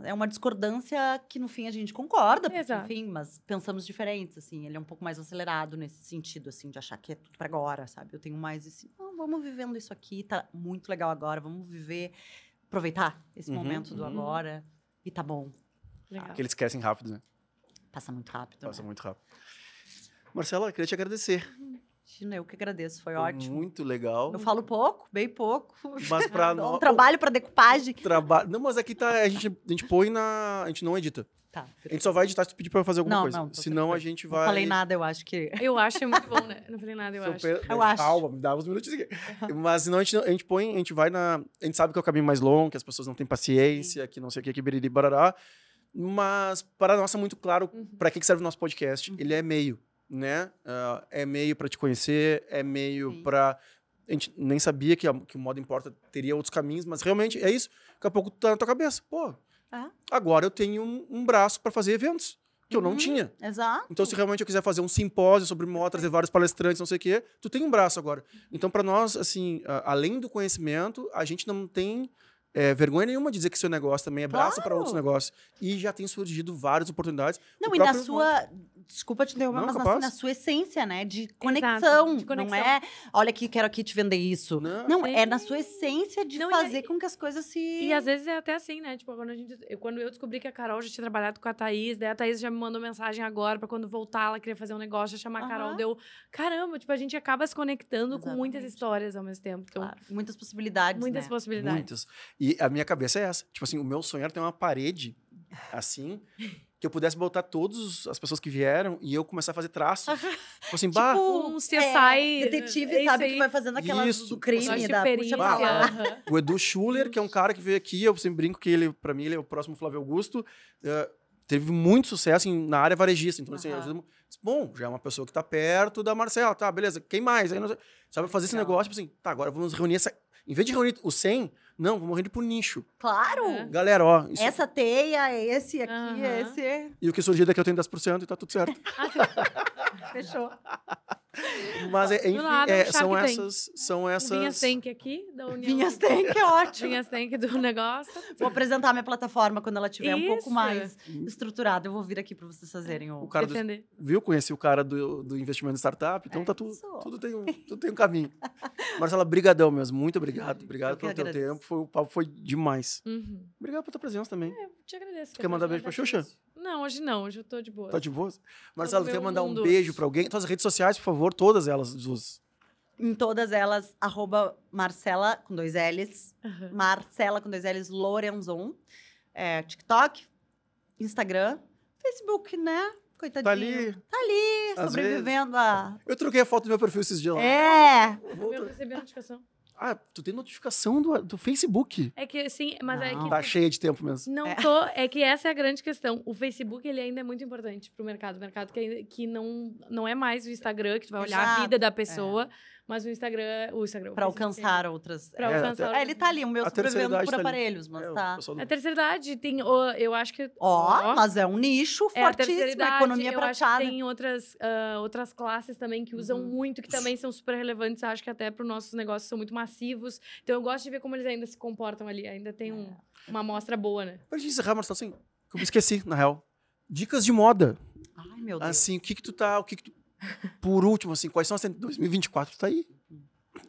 É uma discordância que no fim a gente concorda, porque, enfim, mas pensamos diferentes, assim. Ele é um pouco mais acelerado nesse sentido, assim, de achar que é tudo pra agora, sabe? Eu tenho mais esse, não, vamos vivendo isso aqui, tá muito legal agora, vamos viver, aproveitar esse Uhum, momento do uhum. agora e tá bom. Legal. Que eles esquecem rápido, né? Passa muito rápido. Passa né? muito rápido. Marcela, queria te agradecer. Imagina, eu que agradeço, foi, Foi ótimo. muito legal. Eu falo pouco, bem pouco. Mas pra Dou nós. um trabalho pra decupagem. Trabalho. Não, mas aqui tá. A gente, a gente põe na. A gente não edita. Tá. A gente só vai editar se tu pedir pra fazer alguma Não, coisa. não, Senão a gente Não vai. falei nada, eu acho que. Eu acho que é muito bom, né? Não falei nada, eu Seu acho. pe- Eu acho. Calma, me dá uns minutos aqui. Mas senão a gente, não- a gente põe, a gente vai na. A gente sabe que é o caminho mais longo, que as pessoas não têm paciência, que não sei o que, que biriri barará. Mas para nós é muito claro Uhum. para que que serve o nosso podcast. Uhum. Ele é meio, né? Ah, é meio para te conhecer, é meio para a gente nem sabia que, a- que o modo importa teria outros caminhos, mas realmente é isso. Daqui a pouco tá na tua cabeça. Pô, Ah. agora eu tenho um, um braço para fazer eventos que eu não Uhum. tinha. Exato. Então, se realmente eu quiser fazer um simpósio sobre moda, trazer vários palestrantes, não sei o quê, tu tem um braço agora. Então, para nós, assim, além do conhecimento, a gente não tem é, vergonha nenhuma de dizer que seu negócio também é braço para Claro. outros negócios. E já tem surgido várias oportunidades. Não, e na sua. Desculpa te interromper, Não, mas na, capaz. na sua essência, né? De conexão. de conexão. Não é, olha aqui, quero aqui te vender isso. Não, Não, é na sua essência de Não, e fazer aí- com que as coisas se. E às vezes é até assim, né? Tipo, quando, a gente, eu, quando eu descobri que a Carol já tinha trabalhado com a Thaís, daí a Thaís já me mandou mensagem agora pra quando voltar, ela queria fazer um negócio, chamar a Carol. Deu, caramba, tipo, a gente acaba se conectando com muitas Exatamente. histórias ao mesmo tempo. Então, Claro, muitas possibilidades. muitas né? possibilidades. muitos. E a minha cabeça é essa. Tipo assim, o meu sonho era ter uma parede assim. Que eu pudesse botar todas as pessoas que vieram e eu começar a fazer traços. tipo assim, bah, Tipo, Um CSI, é, detetive, é sabe, aí. que vai fazendo aquelas Isso, do crime, da perícia, lá. O Edu Schuller, que é um cara que veio aqui, eu sempre brinco que ele, pra mim, ele é o próximo Flávio Augusto. eh, teve muito sucesso em- na área varejista. Então, assim, às vezes, bom, já é uma pessoa que tá perto da Marcela, tá, beleza, quem mais? Aí, não sei- sabe, fazer esse Legal. negócio, tipo assim, tá, agora vamos reunir essa. Em vez de reunir os 100, não, vamos reunir por nicho. Claro! É. Galera, ó, isso- Essa teia, esse aqui, Aham. esse. e o que surgir daqui eu tenho 10% e tá tudo certo. Ah. Fechou. Mas, é, enfim, nada, é, são Tank. essas. São O Vinhas essas. Tank aqui, da União. Vinhas que é ótimo. Vinhas Tank do negócio. Vou apresentar minha plataforma quando ela estiver um pouco Isso. mais estruturada. Eu vou vir aqui para vocês fazerem o. O cara do, Defender. viu? Conheci o cara do, do investimento em startup, então É tá tudo, isso. tudo, tem um, tudo tem um caminho. Marcela, brigadão mesmo, muito obrigado. Obrigado Eu pelo teu agradeço. tempo, foi, o papo foi demais. Uhum. Obrigado pela tua presença também. Eu te agradeço. Quer mandar beijo pra Xuxa? Não, hoje não. Hoje eu tô de boa. Tá de boa? Marcela, ver quer mandar um beijo pra alguém? Tuas redes sociais, por favor, todas elas, Jesus. Em todas elas, arroba Marcela com dois L's. Aham. Marcela com dois L's Lorenzon. É, TikTok, Instagram, Facebook, né? Coitadinho. Tá ali. Tá ali, Às sobrevivendo a. Eu troquei a foto do meu perfil esses dias lá. É! Vou- Eu recebi a notificação. Ah, tu tem notificação do, do Facebook. É que sim, mas é Não. que. Tá cheia de tempo mesmo. Não É. tô. É que essa é a grande questão. O Facebook, ele ainda é muito importante pro mercado. O mercado que, que não, não é mais o Instagram, que tu vai olhar a Exato, vida da pessoa, mas o Instagram. O Instagram. Facebook, alcançar outras. Pra É, alcançar. É, ele tá ali, o meu A sobrevivendo por tá aparelhos, mas É, tá. A terceira idade tem. Eu acho que. Ó, mas é um nicho É a terceira fortíssimo, a idade, economia eu acho que prateada. tem outras, ah, outras classes também que usam Uhum. muito, que também são super relevantes. Acho que até para os nossos negócios são muito massivos. Então eu gosto de ver como eles ainda se comportam ali. Ainda tem um- uma amostra boa, né? Pra gente encerrar, Marcelo, assim, que eu me esqueci, na real. Dicas de moda. Ai, meu Deus. Assim, o que que tu tá, o que que tu... Por último, assim, quais são as... ten- 2024 tá aí.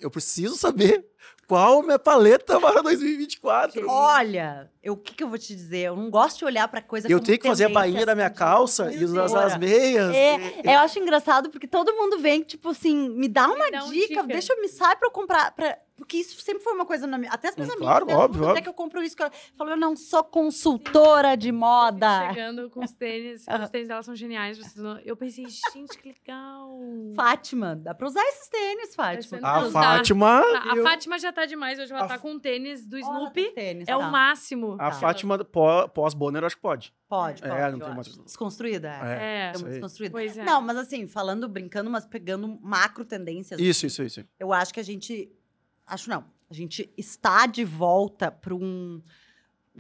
Eu preciso saber qual minha paleta para 2024. Olha, eu- o que, que eu vou te dizer? Eu não gosto de olhar pra coisa Eu como tenho que fazer a bainha da minha assim, calça e usar as meias. É, eu acho engraçado porque todo mundo vem, tipo assim, me dá uma dá uma dica, dica. deixa eu me sair pra eu comprar. pra- Porque isso sempre foi uma coisa na minha. Até as minhas Hum, amigas. claro, óbvio, é óbvio. que eu compro isso? Que eu falo, eu não sou consultora de moda. Chegando com os tênis. os tênis dela são geniais. Eu pensei, gente, que legal. Fátima, dá pra usar esses tênis, Fátima. Parecendo A Não dá. Fátima. A, a eu- Fátima já tá demais. Hoje ela A tá com um tênis do Olha, Snoopy. tênis, É o tá. máximo. A Tá. Fátima pó- pós-Bonner, acho que pode. Pode, pode. É, não tem mais- Desconstruída, é. É. É aí. desconstruída. Pois é. Não, mas assim, falando, brincando, mas pegando macro tendências. Isso, isso, isso. Eu acho que a gente. Acho não. A gente está de volta para um,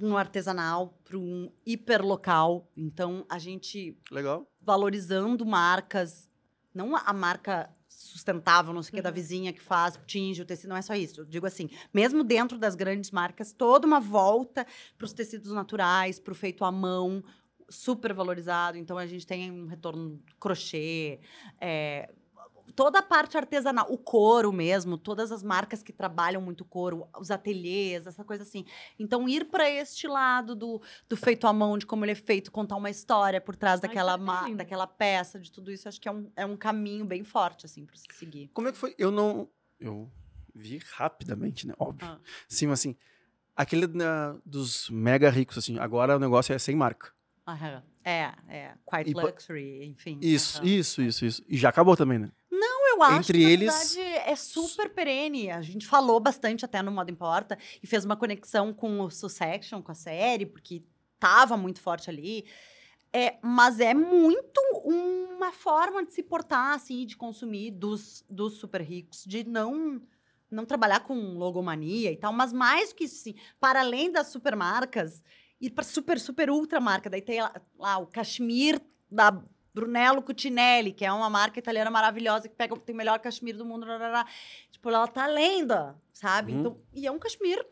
um artesanal, para um hiperlocal. Então, a gente Legal. valorizando marcas, não a- marca sustentável, não sei o que, da vizinha que faz, tinge o tecido, não é só isso. Eu digo assim, mesmo dentro das grandes marcas, toda uma volta para os tecidos naturais, para o feito à mão, super valorizado. Então, a gente tem um retorno crochê, é, toda a parte artesanal, o couro mesmo, todas as marcas que trabalham muito couro, os ateliês, essa coisa assim. Então, ir para este lado do, do feito à mão, de como ele é feito, contar uma história por trás Ai, daquela, daquela peça, de tudo isso, acho que é um, é um caminho bem forte, assim, para se seguir. Como é que foi? Eu não. Eu vi rapidamente, né? Óbvio. Ah. Sim, mas assim. Aquele na- dos mega ricos, assim. Agora o negócio é sem marca. Aham. É, é. Quite E luxury, enfim. Isso, isso, isso, isso. E já acabou também, né? Eu acho Entre que, na eles- verdade, é super perene. A gente falou bastante até no Modo Importa e fez uma conexão com o Succession, com a série, porque tava muito forte ali. É, mas é muito uma forma de se portar, assim, de consumir dos, dos super ricos, de não não trabalhar com logomania e tal, mas mais que isso, assim, para além das supermarcas, ir para super, super ultra marca. Daí tem lá, lá o cachemir da Brunello Cucinelli, que é uma marca italiana maravilhosa que pega, tem o melhor cachemir do mundo. rarará. Tipo, ela tá lenda, sabe? Uhum. Então, e é um cachemir.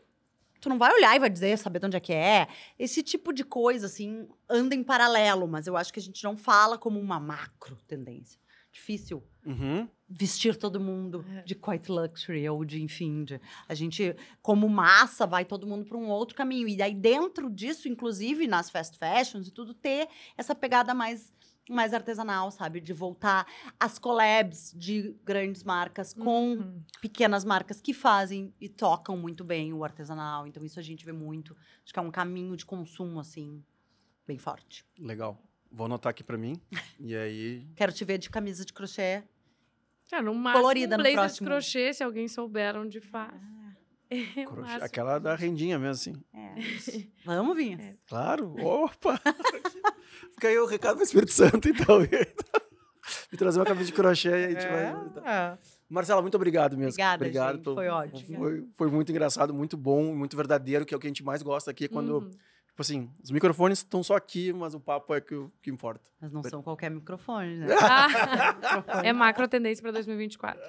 Tu não vai olhar e vai dizer, saber de onde é que é. Esse tipo de coisa, assim, anda em paralelo, mas eu acho que a gente não fala como uma macro tendência. Difícil Uhum. vestir todo mundo É. de quite luxury ou de, enfim, de, a gente, como massa, vai todo mundo para um outro caminho. E aí, dentro disso, inclusive nas fast fashions e tudo, ter essa pegada mais, mais artesanal, sabe? De voltar às collabs de grandes marcas com Uhum. pequenas marcas que fazem e tocam muito bem o artesanal. Então, isso a gente vê muito. Acho que é um caminho de consumo, assim, bem forte. Legal. Vou anotar aqui pra mim. E aí. Quero te ver de camisa de crochê. É, no máximo, Colorida um no blazer próximo. de crochê, se alguém souber onde faz. O crochê-. Aquela da rendinha mesmo, assim. É. Vamos, Vinhas? Claro. Opa! Fica aí o recado pro Espírito Santo, então. Me trazer uma camisa de crochê e a gente vai. É. Marcela, muito obrigado mesmo. Obrigada, obrigado gente, foi ótimo. Foi, foi muito engraçado, muito bom, muito verdadeiro, que é o que a gente mais gosta aqui. Quando, Uhum. Tipo assim, os microfones estão só aqui, mas o papo é que, o que importa. Mas não são qualquer microfone, né? Ah, é macro tendência para 2024.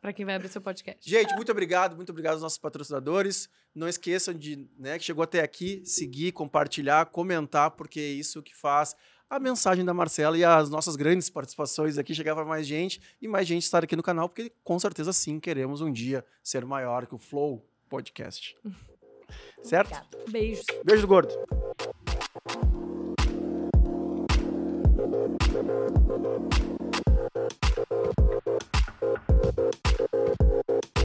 Para quem vai abrir seu podcast. Gente, muito obrigado, muito obrigado aos nossos patrocinadores. Não esqueçam de, né, que chegou até aqui, seguir, compartilhar, comentar, porque é isso que faz a mensagem da Marcela e as nossas grandes participações aqui chegar para mais gente e mais gente estar aqui no canal, porque com certeza sim queremos um dia ser maior que o Flow Podcast. Certo? Obrigada. Beijos. Beijo do gordo.